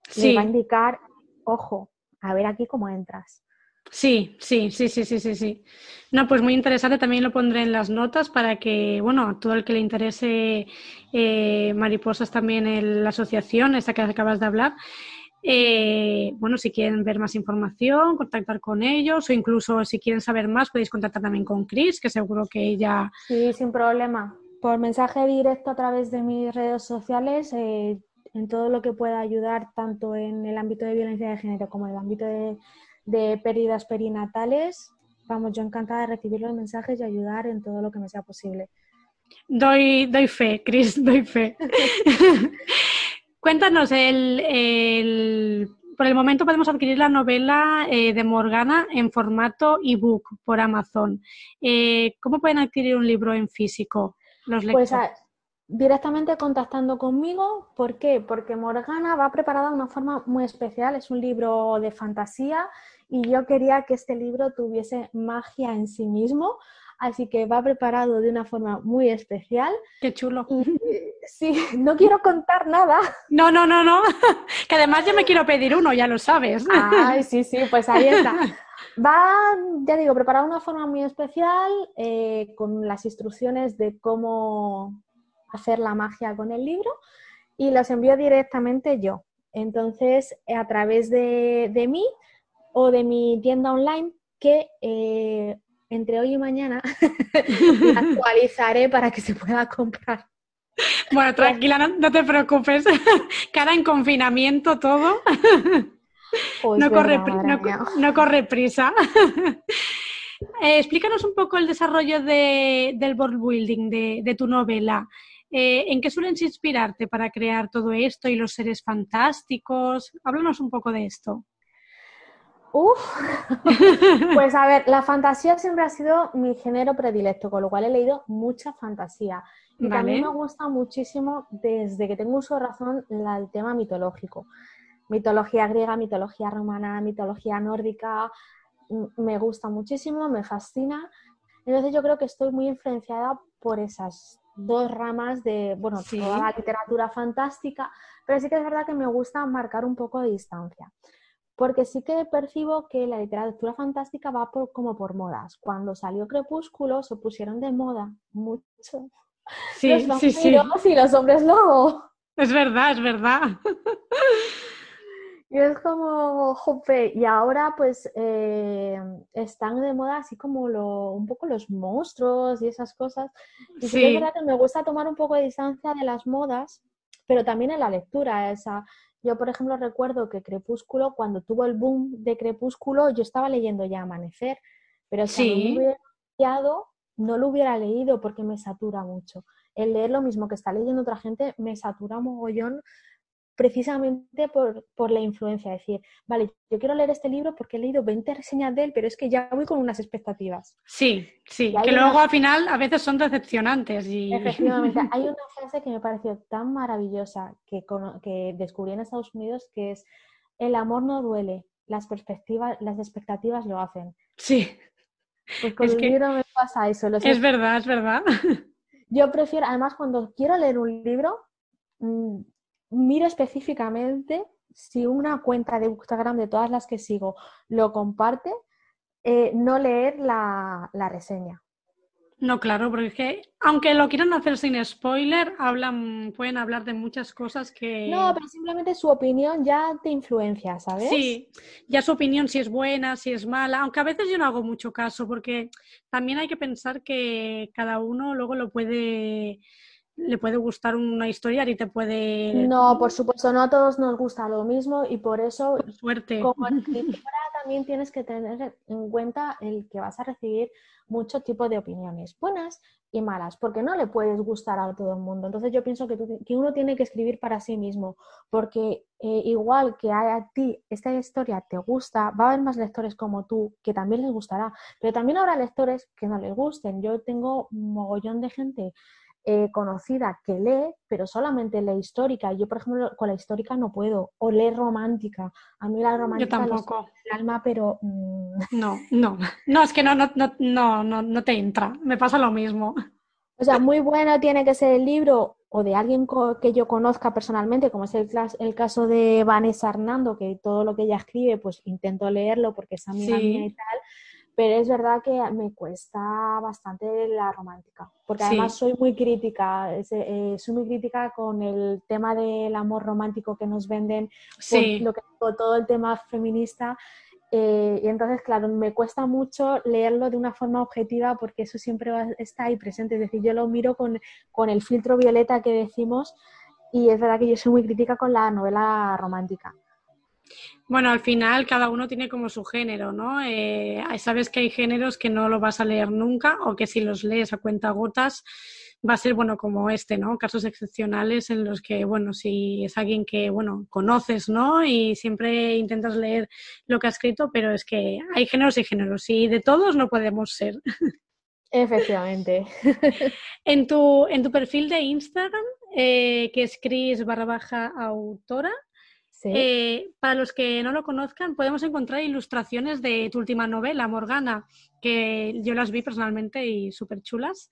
sí. va a indicar, ojo, a ver aquí cómo entras. Sí, sí, sí, sí, sí, sí, sí. No, pues muy interesante, también lo pondré en las notas para que, bueno, a todo el que le interese eh, mariposas también en la asociación, esta que acabas de hablar, eh, bueno, si quieren ver más información, contactar con ellos o incluso si quieren saber más podéis contactar también con Chris, que seguro que ella... Sí, sin problema. Por mensaje directo a través de mis redes sociales, eh, en todo lo que pueda ayudar, tanto en el ámbito de violencia de género como en el ámbito de, pérdidas perinatales. Vamos, yo encantada de recibir los mensajes y ayudar en todo lo que me sea posible. Doy, doy fe, Chris, [LAUGHS] doy fe. [LAUGHS] Cuéntanos, el, por el momento podemos adquirir la novela eh, de Morgana en formato ebook por Amazon. Eh, ¿Cómo pueden adquirir un libro en físico los lectores? Pues directamente contactando conmigo. ¿Por qué? Porque Morgana va preparada de una forma muy especial. Es un libro de fantasía y yo quería que este libro tuviese magia en sí mismo así que va preparado de una forma muy especial. Qué chulo. sí, no quiero contar nada. No, no, no, no. [LAUGHS] Que además yo me quiero pedir uno, ya lo sabes. Ay, sí, sí, pues ahí está. [LAUGHS] Va, ya digo, preparado de una forma muy especial, eh, con las instrucciones de cómo hacer la magia con el libro y los envío directamente yo. Entonces, a través de, mí o de mi tienda online, que eh, entre hoy y mañana [LAUGHS] actualizaré para que se pueda comprar. Bueno, tranquila, no, te preocupes. [LAUGHS] Cara en confinamiento todo. no, corre, no, corre, prisa. [LAUGHS] Eh, explícanos un poco el desarrollo del world building de, tu novela. Eh, ¿En qué suelen inspirarte para crear todo esto y los seres fantásticos? Háblanos un poco de esto. Uf, [LAUGHS] pues a ver, la fantasía siempre ha sido mi género predilecto, con lo cual he leído mucha fantasía. Y también me gusta muchísimo, desde que tengo uso de razón, el tema mitológico. Mitología griega, mitología romana, mitología nórdica, me gusta muchísimo, me fascina. Entonces yo creo que estoy muy influenciada por esas dos ramas de, bueno, toda la literatura fantástica, pero sí que es verdad que me gusta marcar un poco de distancia porque sí que percibo que la literatura fantástica va por, como por modas. Cuando salió Crepúsculo se pusieron de moda mucho sí, los sí, sí. y los hombres lobo. Es verdad, es verdad. Y es como, jope, y ahora pues eh, están de moda así como lo, un poco los monstruos y esas cosas. Y sí. es verdad que me gusta tomar un poco de distancia de las modas, pero también en la lectura. Esa, yo, por ejemplo, recuerdo que Crepúsculo, cuando tuvo el boom de Crepúsculo, yo estaba leyendo ya Amanecer, pero si no me hubiera leído, no lo hubiera leído porque me satura mucho. El leer lo mismo que está leyendo otra gente me satura mogollón precisamente por, por, la influencia. Es decir, vale, yo quiero leer este libro porque he leído 20 reseñas de él, pero es que ya voy con unas expectativas. Sí, sí, que luego al final a veces son decepcionantes. Y... Efectivamente, [LAUGHS] hay una frase que me pareció tan maravillosa que, que descubrí en Estados Unidos que es, el amor no duele, las, perspectivas, las expectativas lo hacen. Sí. Pues con el libro me pasa eso. es verdad, es verdad. Yo prefiero, además, cuando quiero leer un libro, mm, miro específicamente si una cuenta de Instagram de todas las que sigo lo comparte, eh, no leer la, reseña. No, claro, porque es que aunque lo quieran hacer sin spoiler, hablan, pueden hablar de muchas cosas que. No, pero simplemente su opinión ya te influencia, ¿sabes? Sí, ya su opinión si es buena, si es mala, aunque a veces yo no hago mucho caso, porque también hay que pensar que cada uno luego lo puede le puede gustar una historia y te puede... No, por supuesto, no a todos nos gusta lo mismo y por eso, suerte. como [LAUGHS] escritora, también tienes que tener en cuenta el que vas a recibir mucho tipo de opiniones, buenas y malas, porque no le puedes gustar a todo el mundo. Entonces yo pienso que, que uno tiene que escribir para sí mismo, porque eh, igual que a, ti esta historia te gusta, va a haber más lectores como tú que también les gustará, pero también habrá lectores que no les gusten. Yo tengo un mogollón de gente eh, conocida que lee, pero solamente lee histórica. Yo, por ejemplo, con la histórica no puedo. O lee romántica. A mí la romántica Yo tampoco. el alma, pero... Mm, no, [LAUGHS] no. No, es que no, no, no, no, no te entra. Me pasa lo mismo. O sea, muy bueno tiene que ser el libro o de alguien que yo conozca personalmente, como es el, el, caso de Vanessa Hernando, que todo lo que ella escribe, pues intento leerlo porque es amiga mía y tal pero es verdad que me cuesta bastante la romántica, porque además soy muy crítica, eh, soy muy crítica con el tema del amor romántico que nos venden, sí. lo que, todo el tema feminista, eh, y entonces, claro, me cuesta mucho leerlo de una forma objetiva porque eso siempre está ahí presente, es decir, yo lo miro con, con el filtro violeta que decimos y es verdad que yo soy muy crítica con la novela romántica. Bueno, al final cada uno tiene como su género, ¿no? Eh, sabes que hay géneros que no lo vas a leer nunca o que si los lees a cuenta gotas va a ser, bueno, como este, ¿no? Casos excepcionales en los que, bueno, si es alguien que, bueno, conoces, ¿no? Y siempre intentas leer lo que ha escrito, pero es que hay géneros y géneros y de todos no podemos ser. Efectivamente. [LAUGHS] en, tu, en tu perfil de Instagram, eh, que es Cris barra baja autora, eh, para los que no lo conozcan, podemos encontrar ilustraciones de tu última novela, Morgana, que yo las vi personalmente y súper chulas.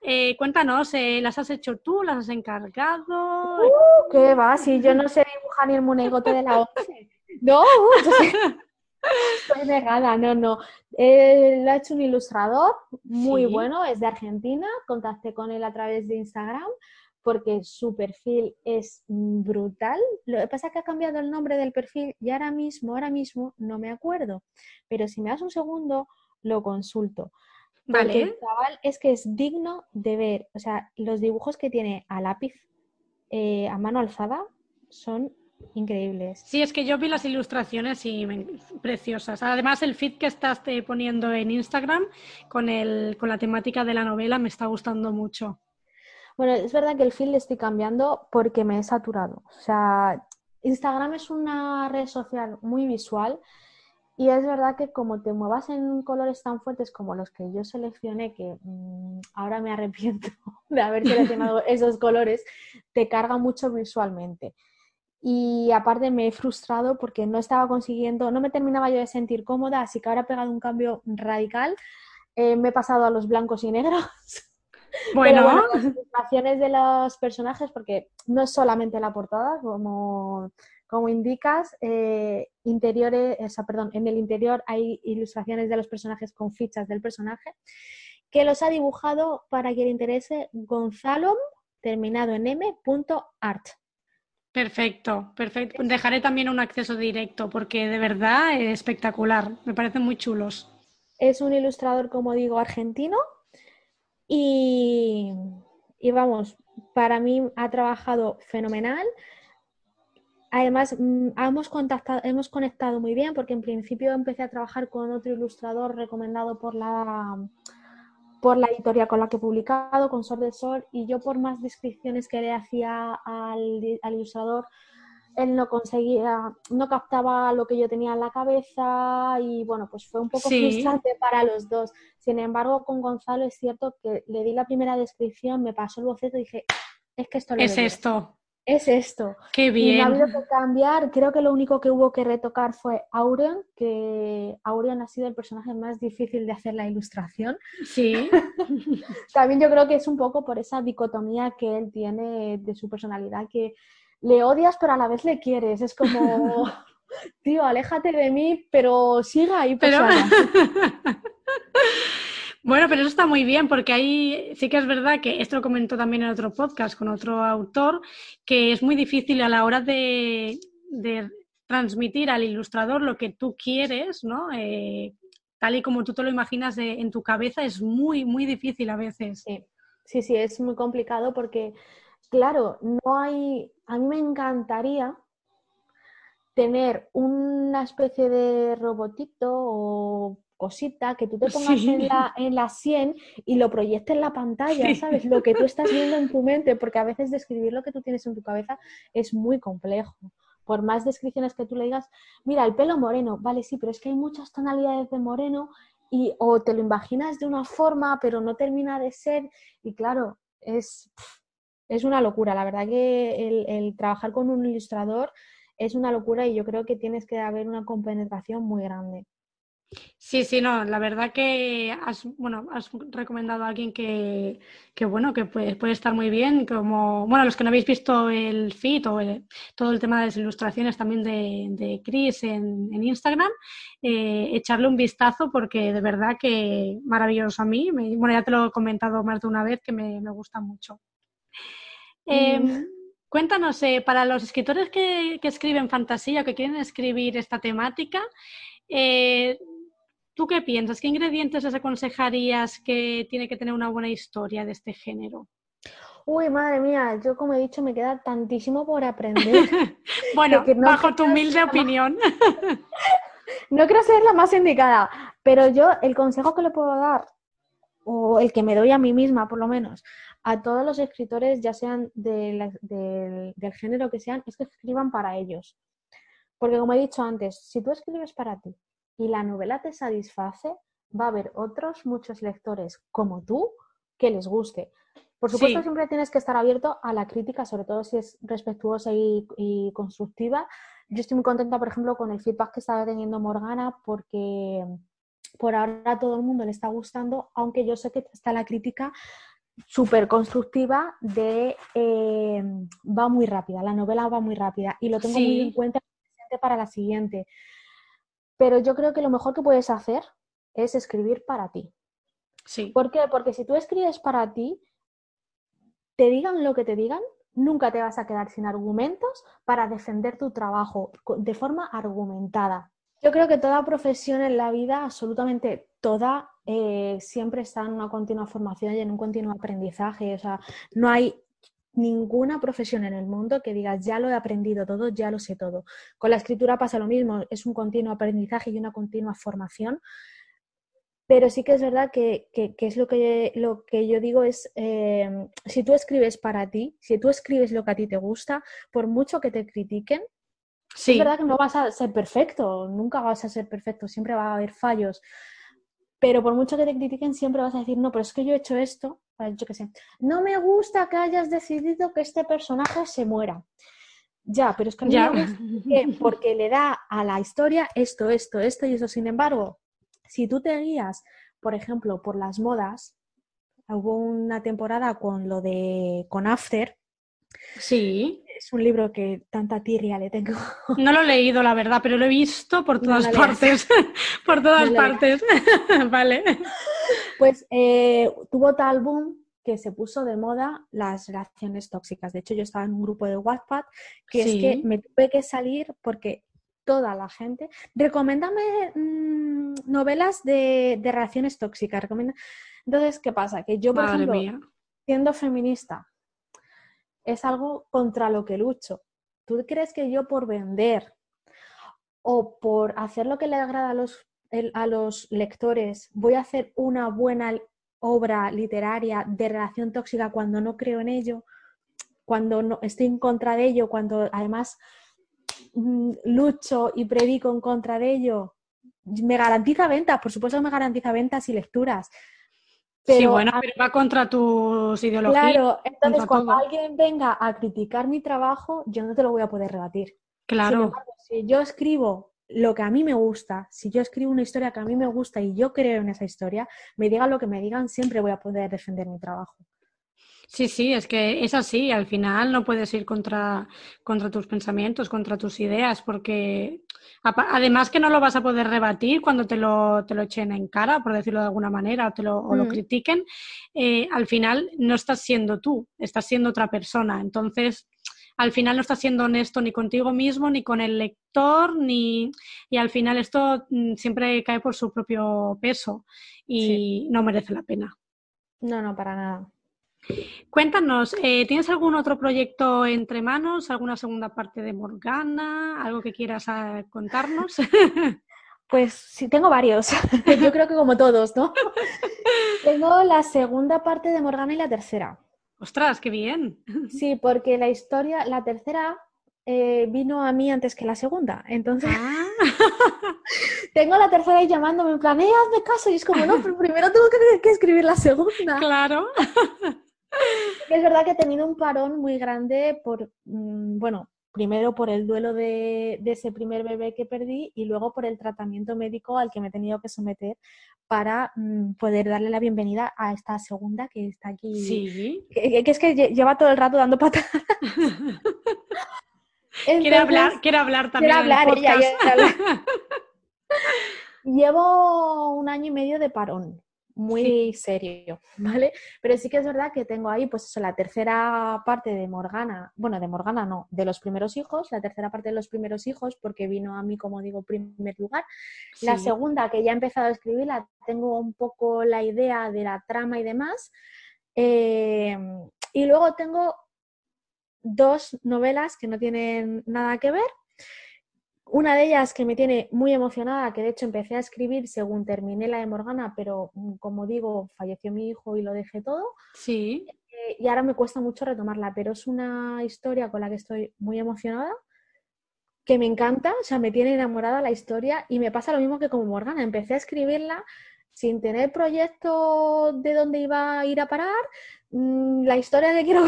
Eh, cuéntanos, eh, ¿las has hecho tú? ¿Las has encargado? Uh, ¿Qué va? Si yo no sé dibujar ni el monegote de la once. No, estoy negada, no, no. lo ha hecho un ilustrador muy bueno, es de Argentina. Contacté con él a través de Instagram porque su perfil es brutal. Lo que pasa es que ha cambiado el nombre del perfil y ahora mismo, ahora mismo no me acuerdo. Pero si me das un segundo, lo consulto. Vale. el chaval es que es digno de ver. O sea, los dibujos que tiene a lápiz, eh, a mano alzada, son increíbles. Sí, es que yo vi las ilustraciones y preciosas. Además, el feed que estás eh, poniendo en Instagram con, el, con la temática de la novela me está gustando mucho. Bueno, es verdad que el feed le estoy cambiando porque me he saturado. O sea, Instagram es una red social muy visual y es verdad que como te muevas en colores tan fuertes como los que yo seleccioné, que mm, ahora me arrepiento [LAUGHS] de haber seleccionado [LAUGHS] esos colores, te carga mucho visualmente. Y aparte me he frustrado porque no estaba consiguiendo, no me terminaba yo de sentir cómoda, así que ahora he pegado un cambio radical. Eh, me he pasado a los blancos y negros. [LAUGHS] Bueno, las ilustraciones de los personajes, porque no es solamente la portada, como, como indicas, eh, interiores, o sea, perdón, en el interior hay ilustraciones de los personajes con fichas del personaje, que los ha dibujado, para quien le interese, Gonzalo, terminado en m.art. Perfecto, perfecto. Dejaré también un acceso directo porque de verdad es espectacular. Me parecen muy chulos. Es un ilustrador, como digo, argentino y, vamos, para mí ha trabajado fenomenal. Además, mm, hemos, contactado, hemos conectado muy bien porque en principio empecé a trabajar con otro ilustrador recomendado por la, por la editorial con la que he publicado, con Sol del Sol, y yo por más descripciones que le hacía al, al ilustrador, él no conseguía, no captaba lo que yo tenía en la cabeza y bueno, pues fue un poco frustrante para los dos. Sin embargo, con Gonzalo es cierto que le di la primera descripción, me pasó el boceto y dije, es que esto lo es esto. Es esto. Qué bien. Y no ha habido que cambiar. Creo que lo único que hubo que retocar fue Aureon, que Aureon ha sido el personaje más difícil de hacer la ilustración. Sí. [LAUGHS] También yo creo que es un poco por esa dicotomía que él tiene de su personalidad, que le odias pero a la vez le quieres. Es como, [LAUGHS] tío, aléjate de mí, pero siga ahí. Pero... [LAUGHS] Bueno, pero eso está muy bien porque ahí sí que es verdad que esto lo comentó también en otro podcast con otro autor, que es muy difícil a la hora de, transmitir al ilustrador lo que tú quieres, ¿no? Eh, tal y como tú te lo imaginas en tu cabeza, es muy, muy difícil a veces. Sí. Sí, sí, es muy complicado porque, claro, no hay, a mí me encantaría tener una especie de robotito o cosita que tú te pongas en, la, en la sien y lo proyectes en la pantalla, ¿sabes? Lo que tú estás viendo en tu mente, porque a veces describir lo que tú tienes en tu cabeza es muy complejo. Por más descripciones que tú le digas, mira, el pelo moreno, vale, sí, pero es que hay muchas tonalidades de moreno y o te lo imaginas de una forma, pero no termina de ser. Y claro, es, es una locura. La verdad que el, el trabajar con un ilustrador es una locura y yo creo que tienes que haber una compenetración muy grande. Sí, sí, no, la verdad que has, bueno, has recomendado a alguien que, que bueno, que puede, puede, estar muy bien, como, bueno, los que no habéis visto el feed o todo el tema de las ilustraciones también de, de Chris en, en Instagram, eh, echarle un vistazo porque de verdad que maravilloso a mí, me, bueno, ya te lo he comentado más de una vez que me, me gusta mucho. Eh, mm. Cuéntanos, eh, para los escritores que, que, escriben fantasía o que quieren escribir esta temática, eh, ¿Tú qué piensas? ¿Qué ingredientes les aconsejarías que tiene que tener una buena historia de este género? Uy, madre mía, yo como he dicho me queda tantísimo por aprender. [LAUGHS] bueno, no bajo tu humilde opinión. [LAUGHS] no creo ser la más indicada, pero yo el consejo que le puedo dar, o el que me doy a mí misma por lo menos, a todos los escritores, ya sean del género que sean, es que escriban para ellos. Porque como he dicho antes, si tú escribes para ti y la novela te satisface, va a haber otros muchos lectores como tú que les guste. Por supuesto, siempre tienes que estar abierto a la crítica, sobre todo si es respetuosa y, constructiva. Yo estoy muy contenta, por ejemplo, con el feedback que está teniendo Morgana, porque por ahora a todo el mundo le está gustando, aunque yo sé que está la crítica súper constructiva de eh, va muy rápida, la novela va muy rápida y lo tengo muy en cuenta para la siguiente. Pero yo creo que lo mejor que puedes hacer es escribir para ti. Sí. ¿Por qué? Porque si tú escribes para ti, te digan lo que te digan, nunca te vas a quedar sin argumentos para defender tu trabajo de forma argumentada. Yo creo que toda profesión en la vida, absolutamente toda, eh, siempre está en una continua formación y en un continuo aprendizaje. O sea, no hay ninguna profesión en el mundo que digas, ya lo he aprendido todo, ya lo sé todo. Con la escritura pasa lo mismo, es un continuo aprendizaje y una continua formación. Pero sí que es verdad que, es lo que, lo que yo digo es, eh, si tú escribes para ti, si tú escribes lo que a ti te gusta, por mucho que te critiquen, sí. es verdad que no vas a ser perfecto, nunca vas a ser perfecto, siempre va a haber fallos, pero por mucho que te critiquen, siempre vas a decir, no, pero es que yo he hecho esto, yo qué sé, no me gusta que hayas decidido que este personaje se muera. Ya, pero es que no [LAUGHS] porque le da a la historia esto, esto, esto y eso. Sin embargo, si tú te guías, por ejemplo, por las modas, hubo una temporada con lo de con After, Sí. Es un libro que tanta tirria le tengo. No lo he leído, la verdad, pero lo he visto por todas partes. [LAUGHS] por todas partes. [LAUGHS] vale. Pues eh, tuvo tal boom que se puso de moda las relaciones tóxicas. De hecho, yo estaba en un grupo de WhatsApp que es que me tuve que salir porque toda la gente. Recomiéndame mmm, novelas de, de, relaciones tóxicas. Recomienda... Entonces, ¿qué pasa? Que yo, por ejemplo, siendo feminista, es algo contra lo que lucho. ¿Tú crees que yo por vender o por hacer lo que le agrada a los, a los lectores voy a hacer una buena obra literaria de relación tóxica cuando no creo en ello, cuando no, estoy en contra de ello, cuando además mm, lucho y predico en contra de ello? Me garantiza ventas, por supuesto me garantiza ventas y lecturas, sí, bueno, pero va contra tus ideologías. Claro, entonces cuando alguien venga a criticar mi trabajo, yo no te lo voy a poder rebatir. Claro. si yo escribo lo que a mí me gusta, si yo escribo una historia que a mí me gusta y yo creo en esa historia, me digan lo que me digan, siempre voy a poder defender mi trabajo. Sí, sí, es que es así. Al final no puedes ir contra, contra tus pensamientos, contra tus ideas, porque además que no lo vas a poder rebatir cuando te lo, te lo echen en cara, por decirlo de alguna manera, o, te lo, o lo mm. critiquen, eh, al final no estás siendo tú, estás siendo otra persona. Entonces, al final no estás siendo honesto ni contigo mismo, ni con el lector, ni... y al final esto mm, siempre cae por su propio peso y no merece la pena. No, no, para nada. Cuéntanos, eh, ¿tienes algún otro proyecto entre manos? ¿Alguna segunda parte de Morgana? ¿Algo que quieras ah, contarnos? [LAUGHS] Pues sí, tengo varios. [LAUGHS] Yo creo que como todos, ¿no? [LAUGHS] tengo la segunda parte de Morgana y la tercera. Ostras, qué bien. Sí, porque la historia, la tercera eh, vino a mí antes que la segunda. Entonces, ah. tengo la tercera ahí llamándome en plan, eh, hazme caso. Y es como, no, pero primero tengo que, escribir la segunda. Claro. [LAUGHS] es verdad que he tenido un parón muy grande por, mm, bueno, primero por el duelo de, ese primer bebé que perdí y luego por el tratamiento médico al que me he tenido que someter para mm, poder darle la bienvenida a esta segunda que está aquí. Sí. Que, es que lleva todo el rato dando patadas. [LAUGHS] quiere hablar, quiere hablar también. Quiere hablar, Llevo un año y medio de parón, muy serio, [LAUGHS] ¿vale? Pero sí que es verdad que tengo ahí, pues eso, la tercera parte de Morgana, bueno, de Morgana no, de los primeros hijos, la tercera parte de los primeros hijos, porque vino a mí, como digo, primer lugar. La segunda, que ya he empezado a escribirla, tengo un poco la idea de la trama y demás. Eh, y luego tengo dos novelas que no tienen nada que ver. Una de ellas que me tiene muy emocionada, que de hecho empecé a escribir según terminé la de Morgana, pero mm, como digo, falleció mi hijo y lo dejé todo. Sí. Eh, y ahora me cuesta mucho retomarla, pero es una historia con la que estoy muy emocionada, que me encanta, o sea, me tiene enamorada la historia y me pasa lo mismo que como Morgana. Empecé a escribirla sin tener proyecto de dónde iba a ir a parar, mm, la historia que quiero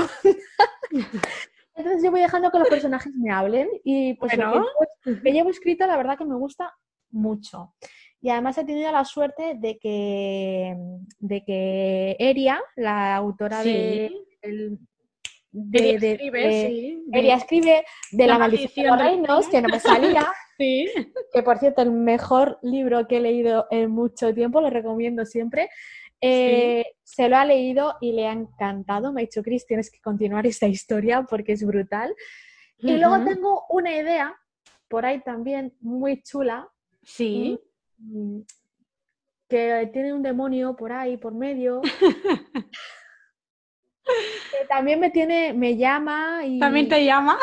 [LAUGHS] Entonces yo voy dejando que los personajes me hablen y pues lo que, llevo escrito la verdad que me gusta mucho. Y además he tenido la suerte de que, de que Eria, la autora de, de, escribe, Eria escribe de La, maldición de los reinos, que no me salía. [LAUGHS] sí. Que por cierto, el mejor libro que he leído en mucho tiempo, lo recomiendo siempre. Eh, se lo ha leído y le ha encantado. Me ha dicho, Cris, tienes que continuar esta historia porque es brutal. Y luego tengo una idea por ahí también muy chula. Sí. Mm, que tiene un demonio por ahí, por medio. [LAUGHS] que también me tiene, me llama y. También te llama.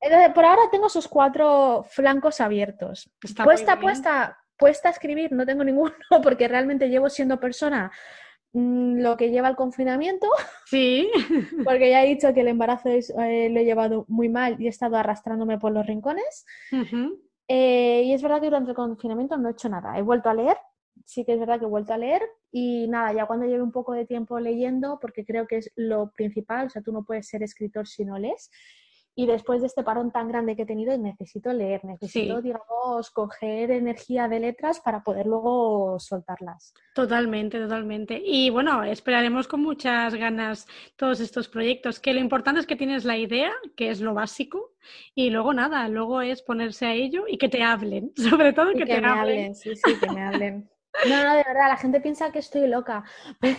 Entonces, por ahora tengo esos cuatro flancos abiertos. Está puesta, puesta, puesta a escribir no tengo [LAUGHS] ninguno porque realmente llevo siendo persona mm, lo que lleva el confinamiento. Sí. [LAUGHS] Porque ya he dicho que el embarazo eh, lo he llevado muy mal y he estado arrastrándome por los rincones. Eh, y es verdad que durante el confinamiento no he hecho nada. He vuelto a leer, sí que es verdad que he vuelto a leer y nada, ya cuando lleve un poco de tiempo leyendo, porque creo que es lo principal, o sea, tú no puedes ser escritor si no lees y después de este parón tan grande que he tenido, necesito leer, necesito, digamos, coger energía de letras para poder luego soltarlas. Totalmente, totalmente. Y bueno, esperaremos con muchas ganas todos estos proyectos, que lo importante es que tienes la idea, que es lo básico, y luego nada, luego es ponerse a ello y que te hablen, [LAUGHS] sobre todo que, te me hablen. Sí, sí, que me hablen. No, no, de verdad, la gente piensa que estoy loca. [LAUGHS]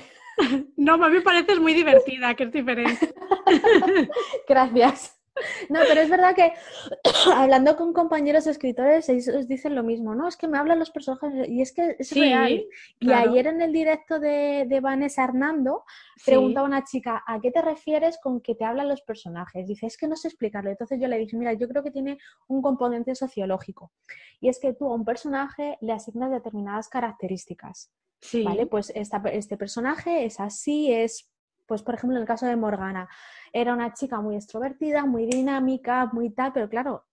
No, a mí me pareces muy divertida, que es diferente. [LAUGHS] Gracias. No, pero es verdad que [COUGHS] hablando con compañeros escritores, ellos dicen lo mismo, ¿no? Es que me hablan los personajes y es que es real. Y ayer en el directo de, de Vanessa Hernando preguntaba una chica, ¿a qué te refieres con que te hablan los personajes? Dice, es que no sé explicarlo. Entonces yo le dije, mira, yo creo que tiene un componente sociológico. Y es que tú a un personaje le asignas determinadas características. Sí. ¿Vale? Pues este personaje es así, es, pues por ejemplo, en el caso de Morgana era una chica muy extrovertida, muy dinámica, muy tal, pero claro,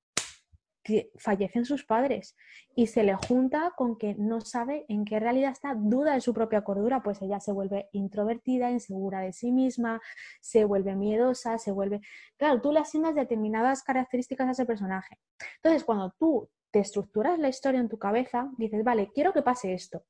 fallecen sus padres y se le junta con que no sabe en qué realidad está, duda de su propia cordura, pues ella se vuelve introvertida, insegura de sí misma, se vuelve miedosa, se vuelve... Claro, tú le asignas determinadas características a ese personaje. Entonces, cuando tú te estructuras la historia en tu cabeza, dices, vale, quiero que pase esto.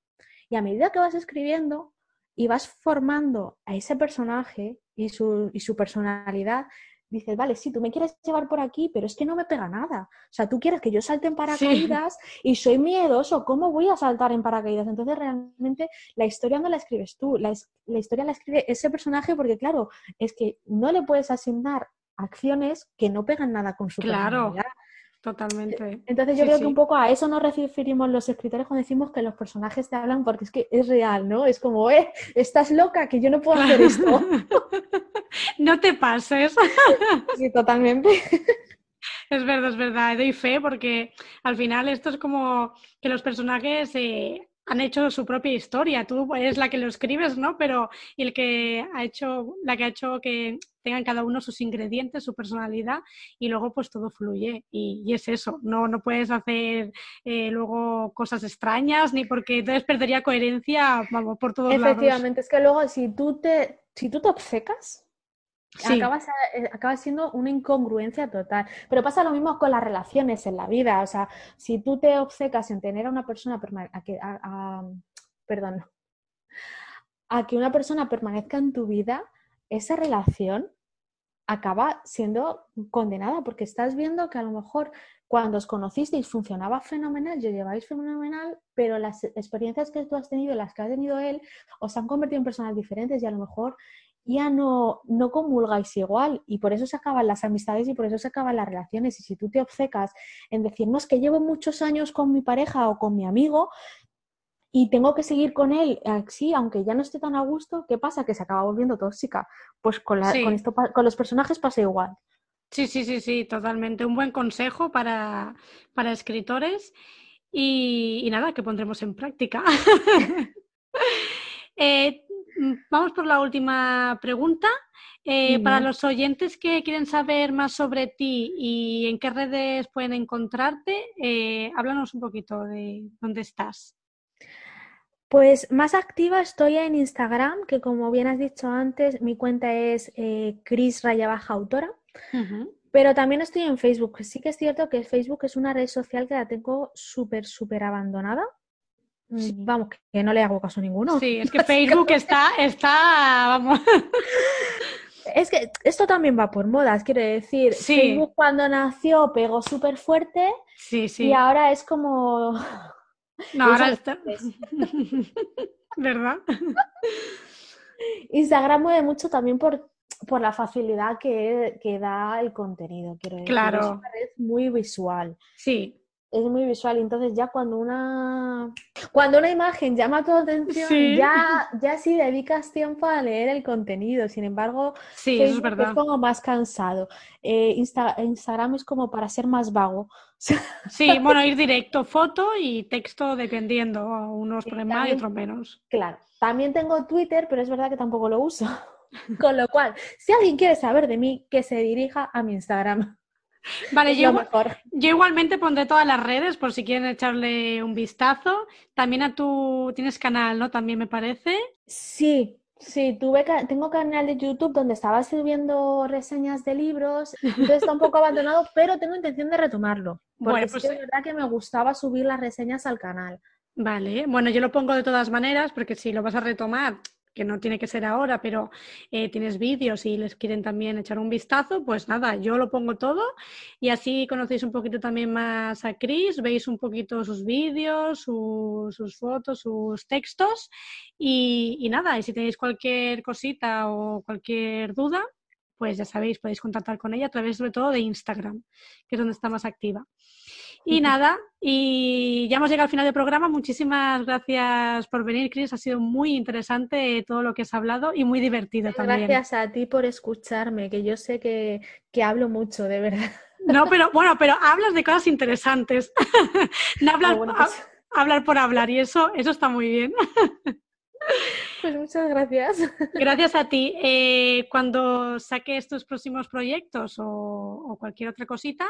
Y a medida que vas escribiendo y vas formando a ese personaje, y su, y su personalidad, dices, vale, sí, tú me quieres llevar por aquí, pero es que no me pega nada. O sea, tú quieres que yo salte en paracaídas y soy miedoso, ¿cómo voy a saltar en paracaídas? Entonces, realmente, la historia no la escribes tú, la, la historia la escribe ese personaje porque, claro, es que no le puedes asignar acciones que no pegan nada con su claro. personalidad. Totalmente. Entonces yo creo que un poco a eso nos referimos los escritores cuando decimos que los personajes te hablan porque es que es real, ¿no? Es como, eh, estás loca, que yo no puedo hacer esto. [LAUGHS] no te pases. [LAUGHS] sí, totalmente. Es verdad, es verdad, doy fe porque al final esto es como que los personajes eh, han hecho su propia historia. Tú eres la que lo escribes, ¿no? Pero el que ha hecho, la que ha hecho que tengan cada uno sus ingredientes, su personalidad y luego pues todo fluye. Y, es eso, no, no puedes hacer eh, luego cosas extrañas ni porque entonces perdería coherencia por todos lados. Efectivamente, es que luego si tú te, si tú te obcecas, eh, acaba, siendo una incongruencia total. Pero pasa lo mismo con las relaciones en la vida. O sea, si tú te obcecas en tener a una persona a que, perdón, a que una persona permanezca en tu vida, esa relación acaba siendo condenada porque estás viendo que a lo mejor cuando os conocisteis funcionaba fenomenal, yo lleváis fenomenal, pero las experiencias que tú has tenido, las que ha tenido él, os han convertido en personas diferentes y a lo mejor ya no, no comulgáis igual y por eso se acaban las amistades y por eso se acaban las relaciones. Y si tú te obcecas en decir, no, es que llevo muchos años con mi pareja o con mi amigo y tengo que seguir con él así, aunque ya no esté tan a gusto, ¿qué pasa? Que se acaba volviendo tóxica. Pues con, con, esto, con los personajes pasa igual. Sí, sí, sí, sí, totalmente. Un buen consejo para, para escritores y, y, nada, que pondremos en práctica. [LAUGHS] eh, vamos por la última pregunta. Eh, para los oyentes que quieren saber más sobre ti y en qué redes pueden encontrarte, eh, háblanos un poquito de dónde estás. Pues más activa estoy en Instagram, que como bien has dicho antes, mi cuenta es eh, Cris Rayabaja Autora. Pero también estoy en Facebook. Sí que es cierto que Facebook es una red social que la tengo súper, súper abandonada. Mm, vamos, que no le hago caso a ninguno. Sí, es que [LAUGHS] Facebook está, está, vamos. [LAUGHS] Es que esto también va por modas, quiero decir. Facebook cuando nació pegó súper fuerte sí, sí. y ahora es como... No, ahora está... [LAUGHS] ¿Verdad? Instagram mueve mucho también por, por la facilidad que, que, da el contenido, quiero decir. Claro. Es muy visual. Sí es muy visual. Entonces ya cuando una cuando una imagen llama tu atención, ya, ya sí dedicas tiempo a leer el contenido. Sin embargo, sí, es, verdad. es como más cansado. Eh, Instagram es como para ser más vago. [LAUGHS] Sí, bueno, ir directo, foto y texto dependiendo. Unos ponen más y otros menos. Claro. También tengo Twitter, pero es verdad que tampoco lo uso. [LAUGHS] Con lo cual, si alguien quiere saber de mí, que se dirija a mi Instagram. Vale, yo, yo, igualmente pondré todas las redes por si quieren echarle un vistazo. También a tu, tienes canal, ¿no? También me parece. Sí, sí, tuve, tengo canal de YouTube donde estaba escribiendo reseñas de libros, entonces está un poco [LAUGHS] abandonado, pero tengo intención de retomarlo. Porque bueno, pues, es verdad que me gustaba subir las reseñas al canal. Vale, bueno, yo lo pongo de todas maneras porque si lo vas a retomar, que no tiene que ser ahora, pero eh, tienes vídeos y les quieren también echar un vistazo, pues nada, yo lo pongo todo y así conocéis un poquito también más a Chris, veis un poquito sus vídeos, sus fotos, sus textos y, y nada, y si tenéis cualquier cosita o cualquier duda, pues ya sabéis, podéis contactar con ella a través sobre todo de Instagram, que es donde está más activa. Y nada, y ya hemos llegado al final del programa. Muchísimas gracias por venir, Chris. Ha sido muy interesante todo lo que has hablado y muy divertido también. Gracias a ti por escucharme, que yo sé que, que hablo mucho, de verdad. No, [LAUGHS] pero bueno, pero hablas de cosas interesantes. [LAUGHS] no hablar, ah, pues hablar por hablar y eso, eso está muy bien. [LAUGHS] [LAUGHS] Pues muchas gracias. [LAUGHS] Gracias a ti. Eh, cuando saques tus próximos proyectos o, cualquier otra cosita,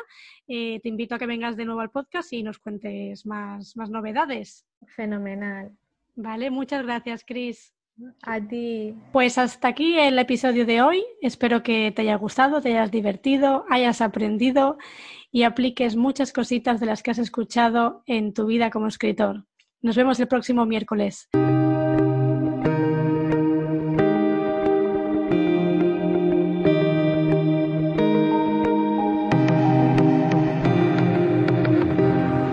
eh, te invito a que vengas de nuevo al podcast y nos cuentes más, más novedades. Fenomenal. Vale, muchas gracias, Cris. A ti. Pues hasta aquí el episodio de hoy. Espero que te haya gustado, te hayas divertido, hayas aprendido y apliques muchas cositas de las que has escuchado en tu vida como escritor. Nos vemos el próximo miércoles.